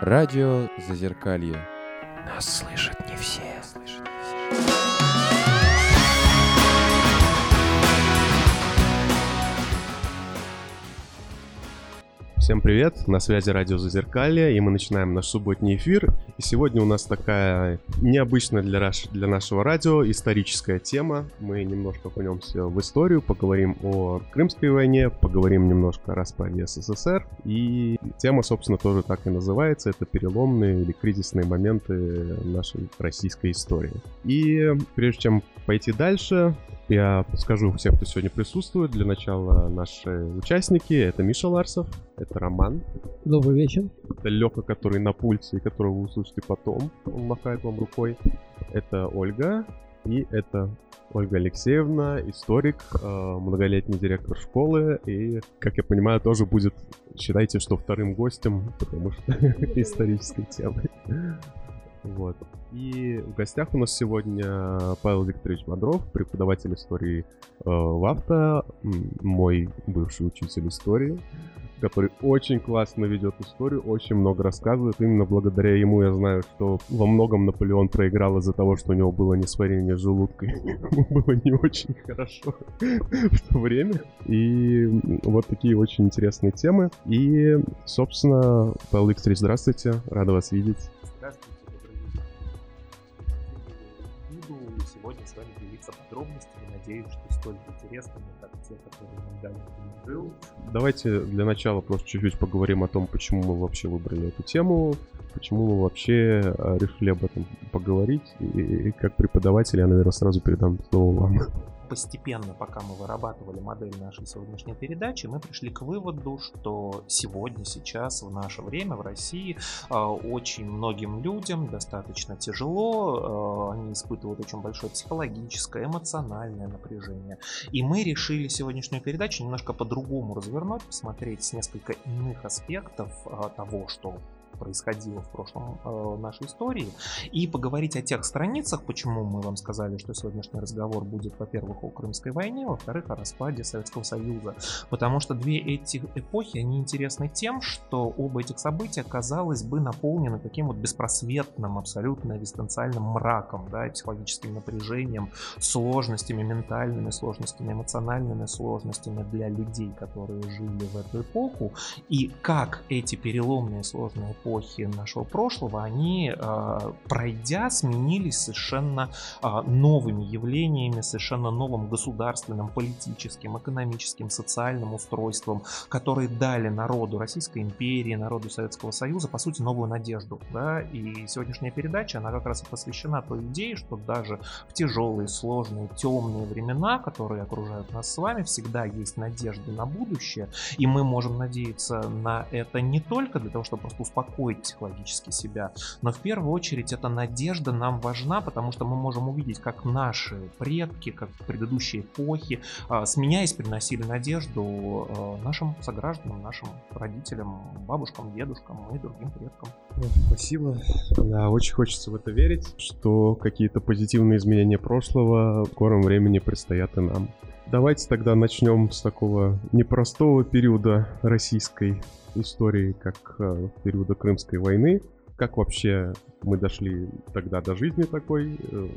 Радио Зазеркалье. Нас слышат не все. Слышат не все. Всем привет, на связи радио Зазеркалье, и мы начинаем наш субботний эфир. И сегодня у нас такая необычная для, наш, для нашего радио историческая тема. Мы немножко окунемся в историю, поговорим о Крымской войне, поговорим немножко о распаде СССР. И тема, собственно, тоже так и называется. Это переломные или кризисные моменты нашей российской истории. И прежде чем пойти дальше, я скажу всем, кто сегодня присутствует. Для начала наши участники. Это Миша Ларсов, это Роман. Добрый вечер. Это Леха, который на пульсе, и которого вы услышите потом. Он махает вам рукой. Это Ольга. И это Ольга Алексеевна, историк, э, многолетний директор школы. И, как я понимаю, тоже будет, считайте, что вторым гостем, потому что исторической темы. Вот. И в гостях у нас сегодня Павел Викторович Бодров, преподаватель истории э, авто, мой бывший учитель истории, который очень классно ведет историю, очень много рассказывает. Именно благодаря ему я знаю, что во многом Наполеон проиграл из-за того, что у него было несварение желудка. Ему было не очень хорошо в то время. И вот такие очень интересные темы. И, собственно, Павел Викторович, здравствуйте. Рада вас видеть. Здравствуйте, Надеюсь, что столь интересными, как те, которые нам дали был. Давайте для начала просто чуть-чуть поговорим о том, почему мы вообще выбрали эту тему, почему мы вообще э, решили об этом поговорить. И, и как преподаватель я, наверное, сразу передам слово вам постепенно, пока мы вырабатывали модель нашей сегодняшней передачи, мы пришли к выводу, что сегодня, сейчас, в наше время в России а, очень многим людям достаточно тяжело, а, они испытывают очень большое психологическое, эмоциональное напряжение. И мы решили сегодняшнюю передачу немножко по-другому развернуть, посмотреть с несколько иных аспектов а, того, что происходило в прошлом э, нашей истории, и поговорить о тех страницах, почему мы вам сказали, что сегодняшний разговор будет, во-первых, о Крымской войне, во-вторых, о распаде Советского Союза. Потому что две эти эпохи, они интересны тем, что оба этих события, казалось бы, наполнены таким вот беспросветным, абсолютно экзистенциальным мраком, да, психологическим напряжением, сложностями ментальными, сложностями эмоциональными, сложностями для людей, которые жили в эту эпоху, и как эти переломные сложные эпохи нашего прошлого, они, а, пройдя, сменились совершенно а, новыми явлениями, совершенно новым государственным, политическим, экономическим, социальным устройством, которые дали народу Российской империи, народу Советского Союза, по сути, новую надежду. Да? И сегодняшняя передача, она как раз и посвящена той идее, что даже в тяжелые, сложные, темные времена, которые окружают нас с вами, всегда есть надежда на будущее, и мы можем надеяться на это не только для того, чтобы просто успокоить успокоить психологически себя. Но в первую очередь эта надежда нам важна, потому что мы можем увидеть, как наши предки, как предыдущие эпохи, а, сменяясь, приносили надежду а, нашим согражданам, нашим родителям, бабушкам, дедушкам и другим предкам. Спасибо. Да, очень хочется в это верить, что какие-то позитивные изменения прошлого в скором времени предстоят и нам. Давайте тогда начнем с такого непростого периода российской истории, как э, периода Крымской войны. Как вообще мы дошли тогда до жизни такой, э,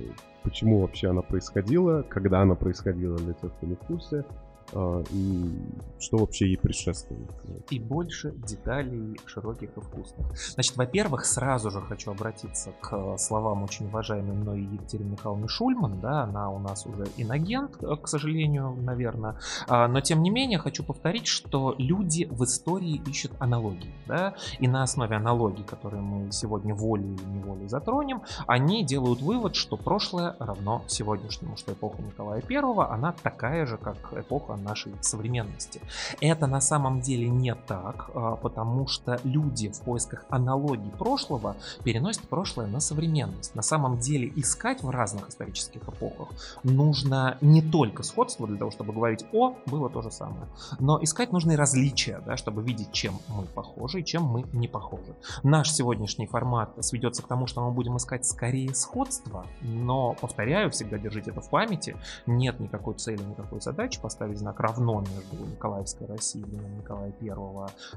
почему вообще она происходила, когда она происходила для тех, кто не в курсе. А, и что вообще ей предшествует. И больше деталей широких и вкусных. Значит, во-первых, сразу же хочу обратиться к словам очень уважаемой мной Екатерины Михайловны Шульман, да, она у нас уже иногент, к сожалению, наверное, а, но тем не менее хочу повторить, что люди в истории ищут аналогии, да, и на основе аналогий, которые мы сегодня волей или неволей затронем, они делают вывод, что прошлое равно сегодняшнему, что эпоха Николая I, она такая же, как эпоха нашей современности. Это на самом деле не так, а, потому что люди в поисках аналогий прошлого переносят прошлое на современность. На самом деле искать в разных исторических эпохах нужно не только сходство для того, чтобы говорить «о, было то же самое», но искать нужно и различия, да, чтобы видеть, чем мы похожи и чем мы не похожи. Наш сегодняшний формат сведется к тому, что мы будем искать скорее сходство, но, повторяю, всегда держите это в памяти, нет никакой цели, никакой задачи поставить знак равно между Николаевской Россией, Николая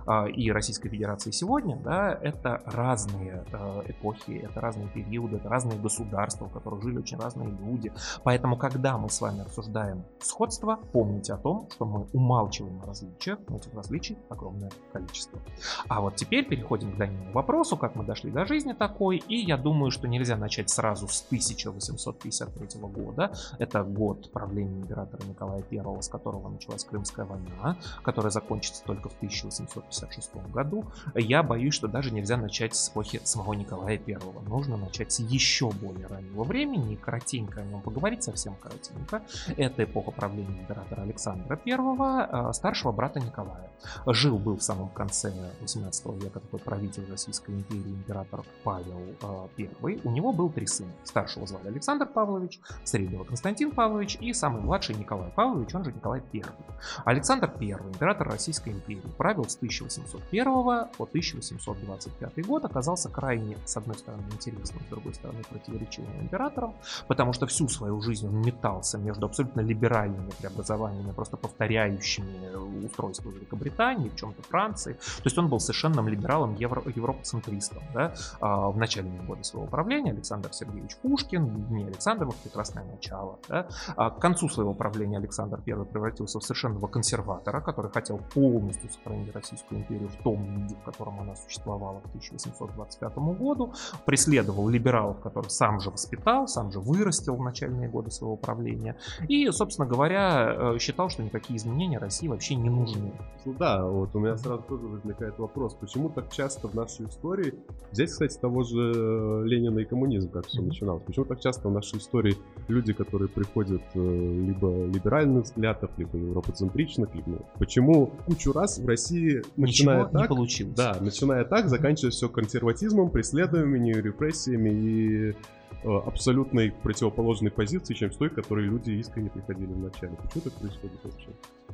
I и Российской Федерацией сегодня, да, это разные эпохи, это разные периоды, это разные государства, в которых жили очень разные люди. Поэтому, когда мы с вами обсуждаем сходство, помните о том, что мы умалчиваем но этих различий огромное количество. А вот теперь переходим к данному вопросу, как мы дошли до жизни такой, и я думаю, что нельзя начать сразу с 1853 года. Это год правления императора Николая I, с которого началась Крымская война, которая закончится только в 1856 году. Я боюсь, что даже нельзя начать с эпохи самого Николая I. Нужно начать с еще более раннего времени и коротенько о нем поговорить, совсем коротенько. Это эпоха правления императора Александра I, э, старшего брата Николая. Жил был в самом конце 18 века такой правитель Российской империи, император Павел I. Э, У него был три сына. Старшего звали Александр Павлович, среднего Константин Павлович и самый младший Николай Павлович, он же Николай I. Александр I, император Российской империи, правил с 1801 по 1825 год, оказался крайне, с одной стороны, интересным, с другой стороны, противоречивым императором, потому что всю свою жизнь он метался между абсолютно либеральными преобразованиями, просто повторяющими устройство Великобритании, в чем-то Франции. То есть он был совершенным либералом, евро, европоцентристом. Да? А в начале года своего правления Александр Сергеевич Пушкин, не Александр, прекрасное начало. Да? А к концу своего правления Александр I превратился в совершенного консерватора, который хотел полностью сохранить Российскую империю в том виде, в котором она существовала к 1825 году, преследовал либералов, которых сам же воспитал, сам же вырастил в начальные годы своего правления, и, собственно говоря, э, считал, что никакие изменения России вообще не нужны. Ну да, вот у меня сразу тоже возникает вопрос, почему так часто в нашей истории, здесь, кстати, того же Ленина и коммунизм, как все начиналось, почему так часто в нашей истории люди, которые приходят э, либо либеральных взглядов, либо европоцентричных, либо почему кучу раз в России начиная Ничего так, не получилось. да, начиная так, заканчивая все консерватизмом, преследованиями, репрессиями и абсолютной противоположной позиции, чем с той, к которой люди искренне приходили в начале. Почему так происходит вообще?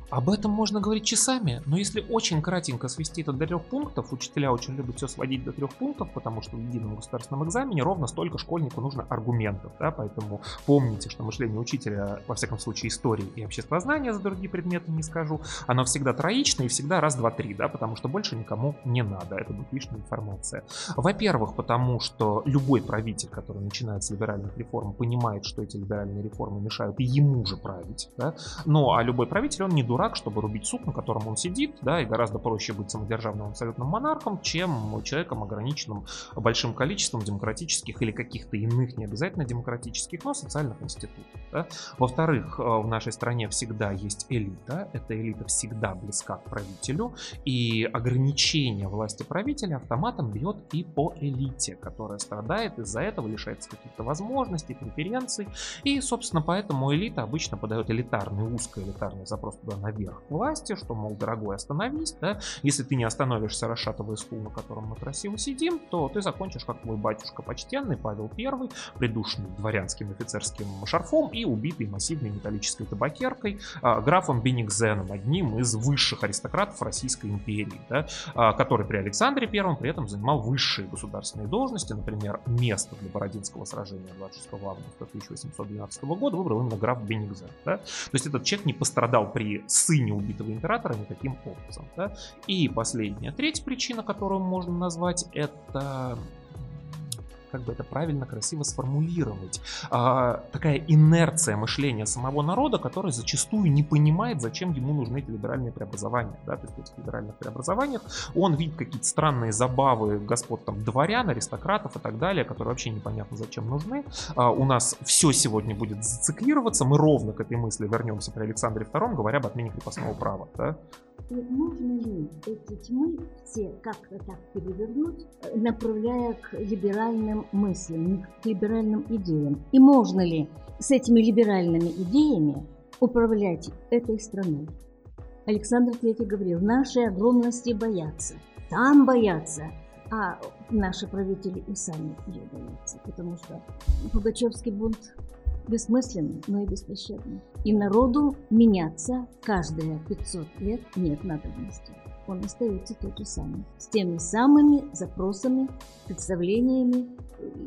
Об этом можно говорить часами, но если очень кратенько свести это до трех пунктов, учителя очень любят все сводить до трех пунктов, потому что в едином государственном экзамене ровно столько школьнику нужно аргументов, да, поэтому помните, что мышление учителя, во всяком случае истории и обществознания, за другие предметы не скажу, оно всегда троичное и всегда раз, два, три, да, потому что больше никому не надо, это будет лишняя информация. Во-первых, потому что любой правитель, который начинает с либеральных реформ, понимает, что эти либеральные реформы мешают ему же править, да, ну а любой правитель, он не дурак, чтобы рубить сук, на котором он сидит, да, и гораздо проще быть самодержавным абсолютным монархом, чем человеком, ограниченным большим количеством демократических или каких-то иных, не обязательно демократических, но социальных институтов. Да. Во-вторых, э, в нашей стране всегда есть элита, эта элита всегда близка к правителю, и ограничение власти правителя автоматом бьет и по элите, которая страдает из-за этого, лишается каких-то возможностей, преференций, и, собственно, поэтому элита обычно подает элитарный, узкоэлитарный запрос туда наверх к власти, что, мол, дорогой, остановись, да, если ты не остановишься, расшатывая стул, на котором мы красиво сидим, то ты закончишь, как твой батюшка почтенный Павел I, придушенный дворянским офицерским шарфом и убитый массивной металлической табакеркой а, графом Беникзеном, одним из высших аристократов Российской империи, да, а, который при Александре I при этом занимал высшие государственные должности, например, место для Бородинского сражения 26 августа 1812 года выбрал именно граф Беникзен. Да? То есть этот человек не пострадал при сыне убитого императора никаким образом. Да? И последняя, третья причина, которую можно назвать, это как бы это правильно, красиво сформулировать. А, такая инерция мышления самого народа, который зачастую не понимает, зачем ему нужны эти либеральные преобразования. Да? То есть в либеральных преобразованиях он видит какие-то странные забавы господ там дворян, аристократов и так далее, которые вообще непонятно зачем нужны. А, у нас все сегодня будет зациклироваться, мы ровно к этой мысли вернемся при Александре II, говоря об отмене крепостного права. Да? И нужно ли эти тьмы все как-то так перевернуть, э, направляя к либеральным мыслям, к либеральным идеям? И можно ли с этими либеральными идеями управлять этой страной? Александр Третий говорил, наши огромности боятся, там боятся, а наши правители и сами боятся, потому что Пугачевский бунт бессмысленный, но и беспощадный. И народу меняться каждые 500 лет нет надобности. Он остается тот же самый. С теми самыми запросами, представлениями.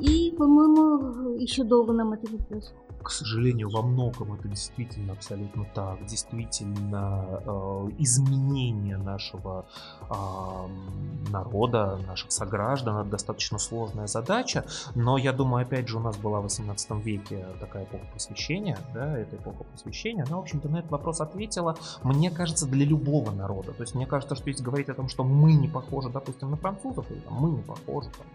И, по-моему, еще долго нам это придется. к сожалению, во многом это действительно абсолютно так. Действительно, э, изменение нашего э, народа, наших сограждан, это достаточно сложная задача. Но я думаю, опять же, у нас была в 18 веке такая эпоха просвещения, да, эта эпоха просвещения, она, в общем-то, на этот вопрос ответила, мне кажется, для любого народа. То есть мне кажется, что если говорить о том, что мы не похожи, допустим, на французов, или там, мы не похожи там,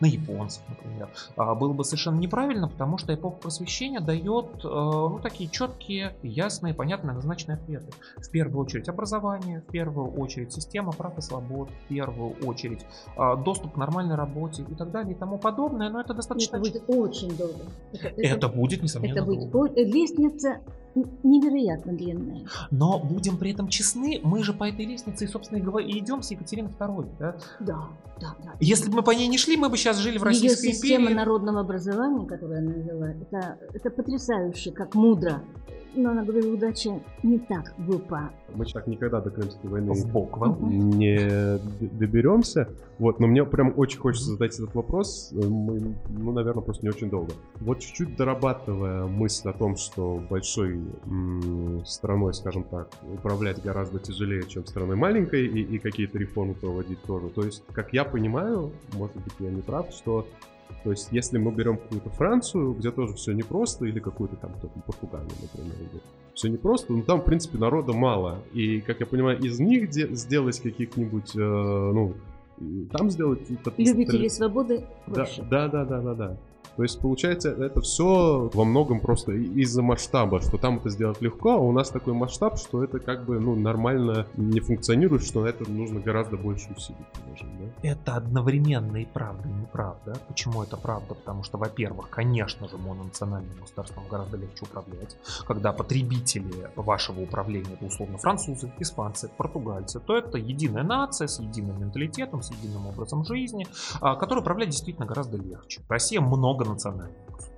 на японцев, например, а, было бы совершенно неправильно, потому что эпоха просвещения дает э, ну, такие четкие, ясные, понятные, назначенные ответы. В первую очередь образование, в первую очередь система прав и свобод, в первую очередь а, доступ к нормальной работе и так далее и тому подобное, но это достаточно... Это будет очень долго. Это, это, это будет, несомненно, это будет долго. Лестница невероятно длинная. Но будем при этом честны, мы же по этой лестнице, собственно, и идем с Екатериной II, да? Да, да, да. Если бы мы по ней не шли, мы бы сейчас жили в Российской Ее система народного образования, которую она вела, это, это потрясающе, как мудро но она говорила, удача не так глупа. Мы так никогда до Крымской войны в бок не доберемся. Вот, но мне прям очень хочется задать этот вопрос. Мы, ну, наверное, просто не очень долго. Вот чуть-чуть дорабатывая мысль о том, что большой м- страной, скажем так, управлять гораздо тяжелее, чем страной маленькой, и, и какие-то реформы проводить тоже. То есть, как я понимаю, может быть, я не прав, что то есть, если мы берем какую-то Францию, где тоже все непросто, или какую-то там, кто Португалию, например, где все непросто, но там, в принципе, народа мало. И, как я понимаю, из них де- сделать каких-нибудь, э, ну, там сделать... Любители свободы да, да, да, да, да, да. То есть, получается, это все во многом просто из-за масштаба, что там это сделать легко, а у нас такой масштаб, что это как бы ну, нормально не функционирует, что на это нужно гораздо больше усилий приложить. Да? Это одновременно и правда, и неправда. Почему это правда? Потому что, во-первых, конечно же, мононациональным государством гораздо легче управлять. Когда потребители вашего управления, это условно французы, испанцы, португальцы, то это единая нация с единым менталитетом, с единым образом жизни, а, который управлять действительно гораздо легче. Россия много odwrócony.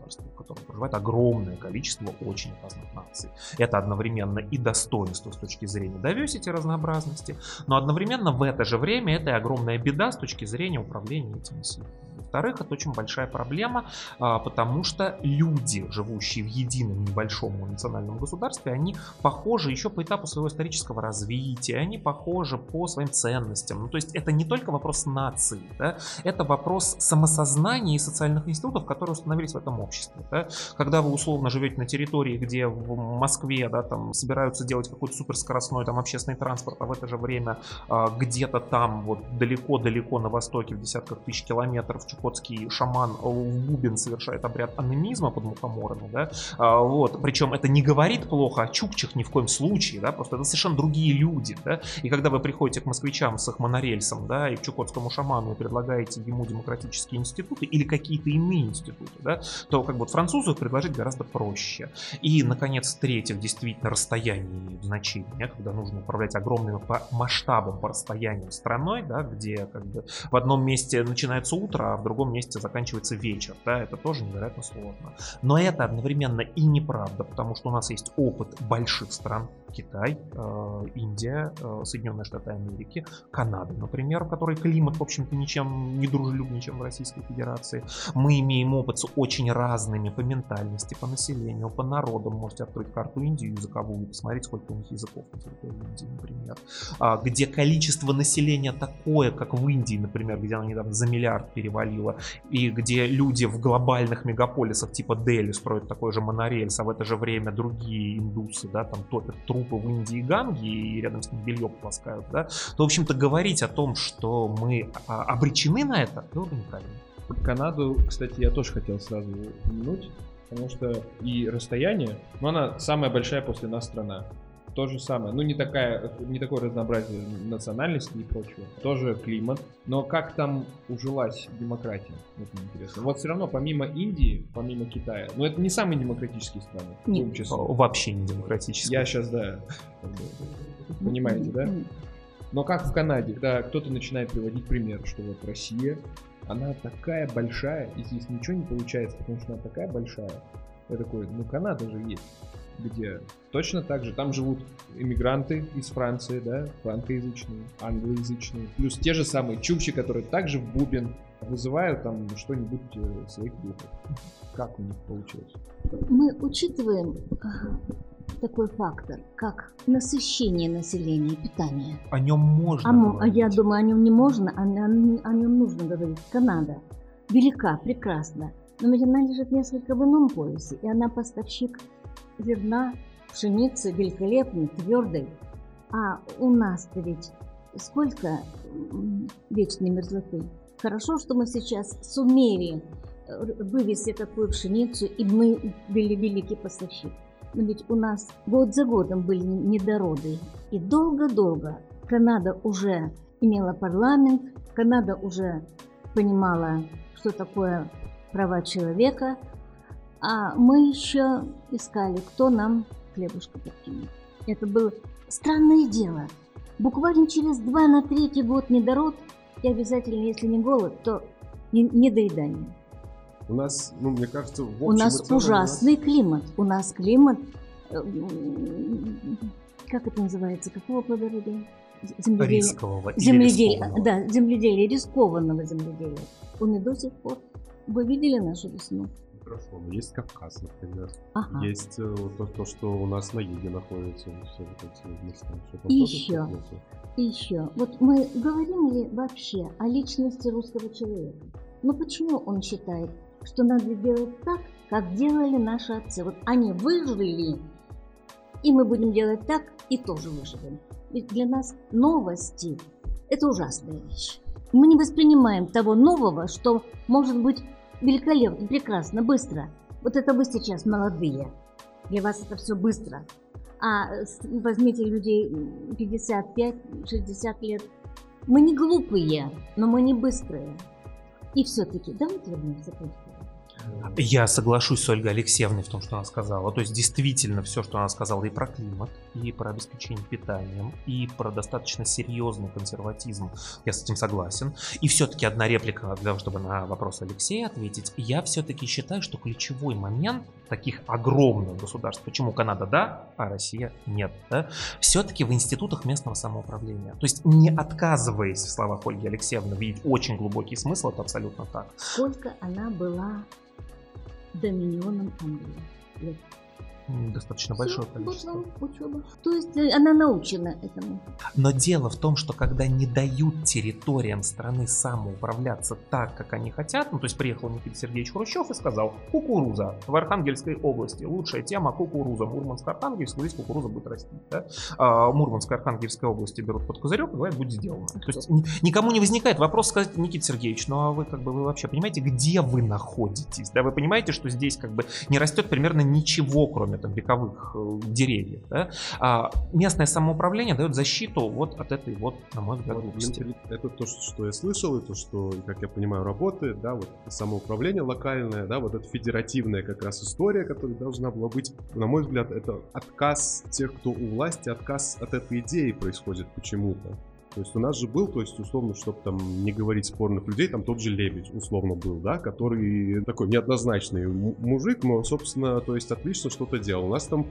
Государство, в котором проживает огромное количество очень разных наций. Это одновременно и достоинство с точки зрения diversity разнообразности, но одновременно в это же время это и огромная беда с точки зрения управления этими силами. Во-вторых, это очень большая проблема, а, потому что люди, живущие в едином небольшом национальном государстве, они похожи еще по этапу своего исторического развития, они похожи по своим ценностям. Ну, то есть это не только вопрос нации, да, это вопрос самосознания и социальных институтов, которые установились в этом обществе. Да. Когда вы условно живете на территории, где в Москве да, там, собираются делать какой-то суперскоростной там, общественный транспорт, а в это же время а, где-то там вот далеко-далеко на востоке в десятках тысяч километров чукотский шаман в бубен совершает обряд анимизма под мухоморами, да, а, вот, причем это не говорит плохо о чукчах ни в коем случае, да, просто это совершенно другие люди, да, и когда вы приходите к москвичам с их монорельсом, да, и к чукотскому шаману и предлагаете ему демократические институты или какие-то иные институты, да, то как бы вот французу предложить гораздо проще. И, наконец, в-третьих, действительно расстояние имеет когда нужно управлять огромным по масштабам, по расстояниям страной, да, где как бы в одном месте начинается утро, а в другом месте заканчивается вечер, да, это тоже невероятно сложно. Но это одновременно и неправда, потому что у нас есть опыт больших стран, Китай, э, Индия, э, Соединенные Штаты Америки, Канада, например, в которой климат, в общем-то, ничем не дружелюбнее, чем в Российской Федерации. Мы имеем опыт с очень разными по ментальности, по населению, по народам. Можете открыть карту Индии языковую и посмотреть, сколько у них языков на территории Индии, например. А, где количество населения такое, как в Индии, например, где она недавно за миллиард перевалила, и где люди в глобальных мегаполисах типа Дели строят такой же монорельс, а в это же время другие индусы, да, там топят труп трупы в Индии и Ганге и рядом с ним белье полоскают, да, то, в общем-то, говорить о том, что мы а, обречены на это, было бы неправильно. Канаду, кстати, я тоже хотел сразу упомянуть, потому что и расстояние, но она самая большая после нас страна то же самое. Ну, не, такая, не такое разнообразие национальности и прочего. Тоже климат. Но как там ужилась демократия? Вот мне интересно. Вот все равно, помимо Индии, помимо Китая, но это не самые демократические страны. Нет. Вообще не демократические. Я сейчас, да, понимаете, да? Но как в Канаде, когда кто-то начинает приводить пример, что вот Россия, она такая большая, и здесь ничего не получается, потому что она такая большая. Я такой, ну Канада же есть где точно так же там живут иммигранты из Франции, да, франкоязычные, англоязычные, плюс те же самые чукчи, которые также в бубен вызывают там что-нибудь э, своих духов. Как у них получилось? Мы учитываем а, такой фактор, как насыщение населения, питание. О нем можно А, говорить. я думаю, о нем не можно, а о, нем- о нем нужно говорить. Канада велика, прекрасна, но ведь она лежит несколько в ином поясе, и она поставщик зерна, пшеницы великолепный, твердый. А у нас-то ведь сколько вечной мерзлоты. Хорошо, что мы сейчас сумели э, вывести такую пшеницу, и мы были великий поставщик. Но ведь у нас год за годом были недороды. И долго-долго Канада уже имела парламент, Канада уже понимала, что такое права человека, а мы еще искали, кто нам хлебушка подкинет. Это было странное дело. Буквально через два на третий год недород и обязательно, если не голод, то не- недоедание. У нас, ну, мне кажется, в У нас целом ужасный климат. У нас климат, э, как это называется, какого плодородия? З- Земледелие. рискового рискованного. да, земледелие, рискованного земледелия. Он и до сих пор. Вы видели нашу весну? Хорошо, но есть Кавказ, например. Ага. Есть э, то, то, что у нас на юге находится, все вот эти места. Там И еще. И еще, вот мы говорим ли вообще о личности русского человека? Но почему он считает, что надо делать так, как делали наши отцы? Вот они выжили, и мы будем делать так, и тоже выживем. Ведь для нас новости – это ужасная вещь. Мы не воспринимаем того нового, что может быть великолепно, прекрасно, быстро. Вот это вы сейчас молодые. Для вас это все быстро. А возьмите людей 55-60 лет. Мы не глупые, но мы не быстрые. И все-таки давайте вернемся к истории. Я соглашусь с Ольгой Алексеевной в том, что она сказала. То есть действительно все, что она сказала и про климат, и про обеспечение питанием, и про достаточно серьезный консерватизм. Я с этим согласен. И все-таки одна реплика для того, чтобы на вопрос Алексея ответить. Я все-таки считаю, что ключевой момент таких огромных государств, почему Канада да, а Россия нет, да, все-таки в институтах местного самоуправления. То есть не отказываясь в словах Ольги Алексеевны видеть очень глубокий смысл, это абсолютно так. Сколько она была доминионом Англии? Достаточно большое количество. учеба. То есть э, она научена этому. Но дело в том, что когда не дают территориям страны самоуправляться так, как они хотят, ну то есть приехал Никита Сергеевич Хрущев и сказал, кукуруза в Архангельской области, лучшая тема кукуруза, Мурманск-Архангельск, здесь кукуруза будет расти. Да? А Мурманск Архангельской области берут под козырек и говорят, будет сделано. То есть ни- никому не возникает вопрос сказать, Никита Сергеевич, ну а вы как бы вы вообще понимаете, где вы находитесь? Да, вы понимаете, что здесь как бы не растет примерно ничего, кроме там вековых э, деревьев. Да? А местное самоуправление дает защиту вот от этой вот, на мой взгляд, глупости. Это то, что что я слышал, и то, что, как я понимаю, работает, да, вот самоуправление локальное, да, вот эта федеративная как раз история, которая должна была быть, на мой взгляд, это отказ тех, кто у власти, отказ от этой идеи происходит почему-то. То есть у нас же был, то есть условно, чтобы там не говорить спорных людей, там тот же Лебедь условно был, да, который такой неоднозначный му- мужик, но, собственно, то есть отлично что-то делал. У нас там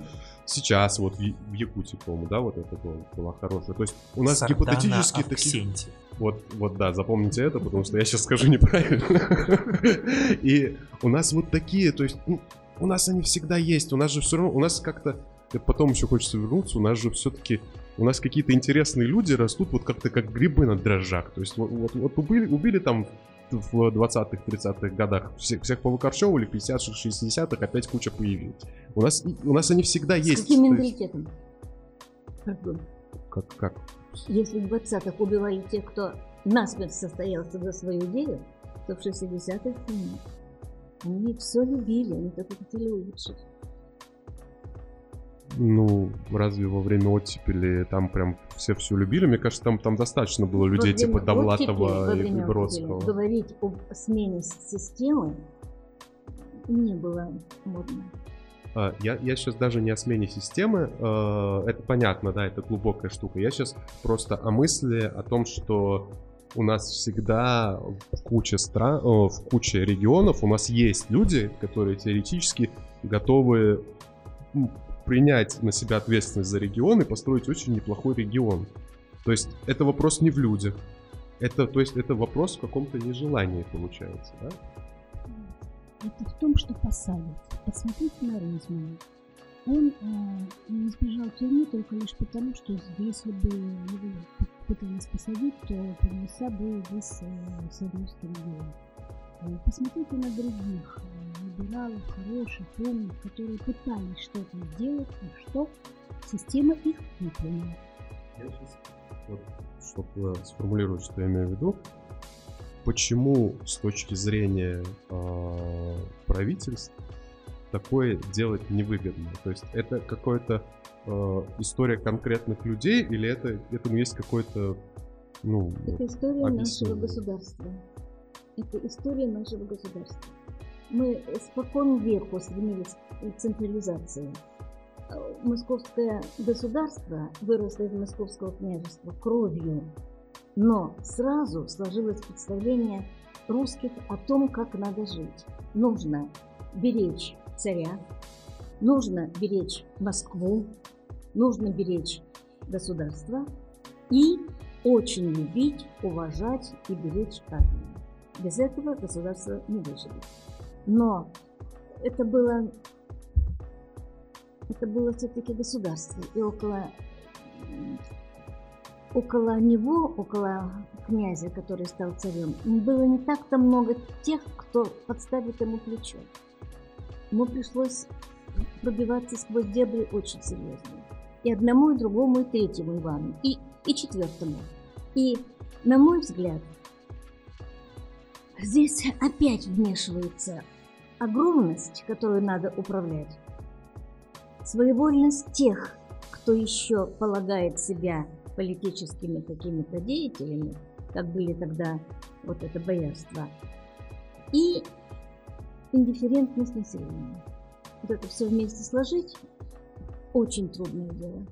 сейчас вот в, Якутии, по-моему, да, вот это было- была хорошая. То есть у нас Сардана гипотетически. Авксентий. Вот, вот да, запомните это, потому что я сейчас скажу неправильно. И у нас вот такие, то есть, ну, у нас они всегда есть. У нас же все равно, у нас как-то, это потом еще хочется вернуться, у нас же все-таки, у нас какие-то интересные люди растут вот как-то как грибы на дрожжах. То есть вот, вот, вот убили, убили там в 20-х, 30-х годах всех, всех повыкорчевывали, 50-х, 60-х опять куча появилась. У нас, у нас они всегда С есть. каким То есть, менталитетом? Как, как? Если в 20-х убивали тех, кто насмерть состоялся за свою идею, то в 60-х нет. Они все любили, они только хотели улучшить. Ну, разве во время оттепели там прям все все любили? Мне кажется, там, там достаточно было людей Во типа во Довлатова и оттепели Бродского. Говорить об смене системы не было модно. А, Я, я сейчас даже не о смене системы, э, это понятно, да, это глубокая штука. Я сейчас просто о мысли о том, что у нас всегда в куче стран, о, в куче регионов у нас есть люди, которые теоретически готовы принять на себя ответственность за регион и построить очень неплохой регион. То есть это вопрос не в людях. Это, то есть, это вопрос в каком-то нежелании получается, да? Это в том, что посадят. Посмотрите на Ройзмана. Он э, не избежал тюрьмы только лишь потому, что если бы его пытались посадить, то принялся бы весь э, Свердловский регион. Посмотрите на других э, либералов, хороших, умных, которые пытались что-то сделать, а что система их выполнила. Я сейчас, вот, чтобы сформулировать, что я имею в виду, почему с точки зрения э, правительств такое делать невыгодно? То есть это какая-то э, история конкретных людей или это этому есть какой-то ну, Это история нашего объяснение? государства. Это история нашего государства. Мы спокон веку стремились к централизации. Московское государство выросло из московского княжества кровью, но сразу сложилось представление русских о том, как надо жить. Нужно беречь царя, нужно беречь Москву, нужно беречь государство и очень любить, уважать и беречь армию. Без этого государство не выживет. Но это было, это было все-таки государство, и около, около него, около князя, который стал царем, было не так-то много тех, кто подставит ему плечо. Ему пришлось пробиваться сквозь дебри очень серьезно. И одному, и другому, и третьему Ивану, и, и четвертому. И, на мой взгляд, здесь опять вмешивается огромность, которую надо управлять, своевольность тех, кто еще полагает себя политическими какими-то деятелями, как были тогда вот это боярство, и индифферентность населения. Вот это все вместе сложить очень трудное дело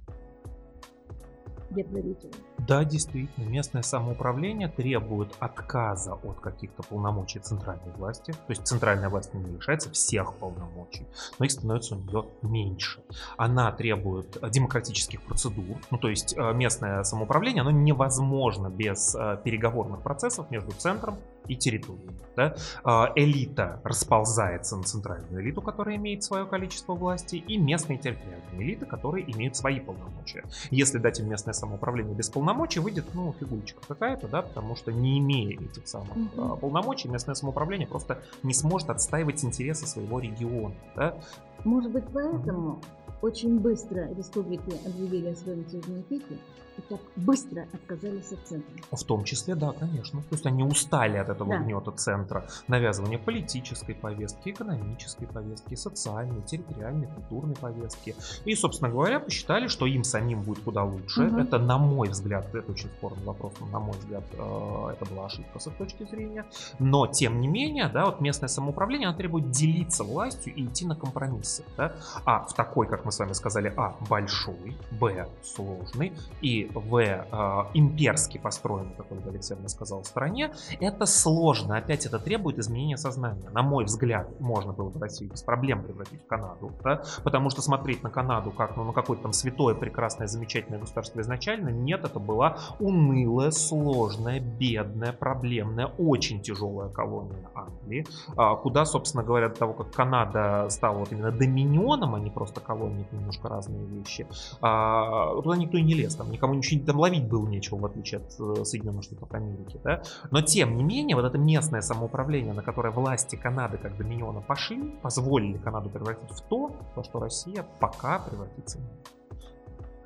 для правителя. Да, действительно, местное самоуправление требует отказа от каких-то полномочий центральной власти. То есть центральная власть не лишается всех полномочий, но их становится у нее меньше. Она требует э, демократических процедур. Ну, то есть э, местное самоуправление, оно невозможно без э, переговорных процессов между центром и территорией. Да? А, Элита расползается на центральную элиту, которая имеет свое количество власти, и местные территориальные элиты, которые имеют свои полномочия. Если дать им местное самоуправление без полномочий, выйдет, ну, фигурочка какая-то, да, потому что не имея этих самых а, полномочий, местное самоуправление просто не сможет отстаивать интересы своего региона. Да? Может быть, поэтому очень быстро республики объявили о своем суверенитете и так быстро отказались от центра. В том числе, да, конечно. То есть они устали от этого Да. гнета центра навязывания политической повестки, экономической повестки, социальной, территориальной, культурной повестки. И, собственно говоря, посчитали, что им самим будет куда лучше. Мгм. Это, на мой взгляд, это очень спорный вопрос, но, на мой взгляд, э, это была ошибка с их точки зрения. Но, тем не менее, да, вот местное самоуправление, оно требует делиться властью и идти на компромиссы. Да? А в такой, как мы с вами сказали, а, большой, б, сложный, и в, э, имперски построенной, как Ольга Алексеевна сказала, стране, это сложно. Опять это требует изменения сознания. На мой взгляд, можно было бы Россию без проблем превратить в Канаду, да? потому что смотреть на Канаду как ну, на какое-то там святое, прекрасное, замечательное государство изначально, нет, это была унылая, сложная, бедная, проблемная, очень тяжелая колония Англии, а, куда, собственно говоря, до того, как Канада стала вот именно доминионом, а не просто колонией, это немножко разные вещи, а, туда никто и не лез, там никому ничего там ловить было нечего, в отличие от э, Соединенных Штатов Америки, да? Но тем не менее, вот это местное самоуправление, на которое власти Канады как доминиона пошли, позволили Канаду превратить в то, во что Россия пока превратится не.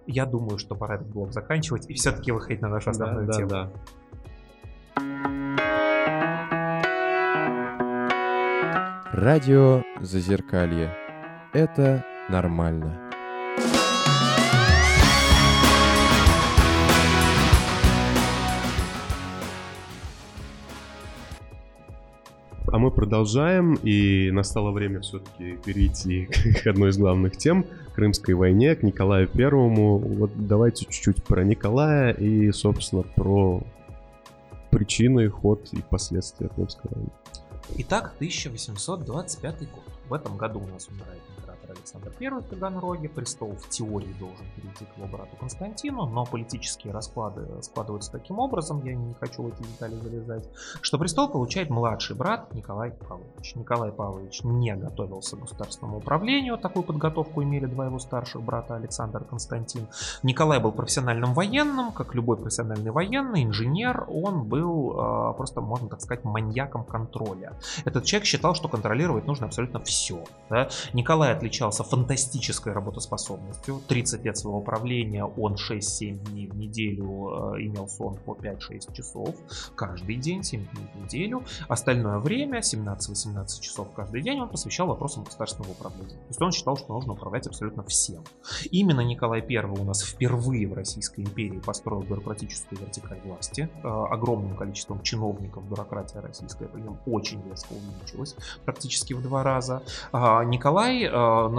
Я думаю, что пора этот блок заканчивать и все-таки выходить на нашу основную да, тему. да. Радио Зазеркалье. Это нормально. А мы продолжаем, и настало время все-таки перейти к одной из главных тем — Крымской войне, к Николаю Первому. Вот давайте чуть-чуть про Николая и, собственно, про причины, ход и последствия Крымской войны. Итак, 1825 год. В этом году у нас умирает Александр I в Таганроге. Престол в теории должен перейти к его брату Константину, но политические расклады складываются таким образом, я не хочу в эти детали залезать, что престол получает младший брат Николай Павлович. Николай Павлович не готовился к государственному управлению, такую подготовку имели два его старших брата Александр и Константин. Николай был профессиональным военным, как любой профессиональный военный, инженер, он был э, просто, можно так сказать, маньяком контроля. Этот человек считал, что контролировать нужно абсолютно все. Да? Николай отличался фантастической работоспособностью. 30 лет своего правления он 6-7 дней в неделю э, имел сон по 5-6 часов каждый день, 7 дней в неделю. Остальное время, 17-18 часов каждый день, он посвящал вопросам государственного управления. То есть он считал, что нужно управлять абсолютно всем. Именно Николай I у нас впервые в Российской империи построил бюрократическую вертикаль власти. Э, огромным количеством чиновников бюрократия российская при нем очень резко увеличилась, практически в два раза. А, Николай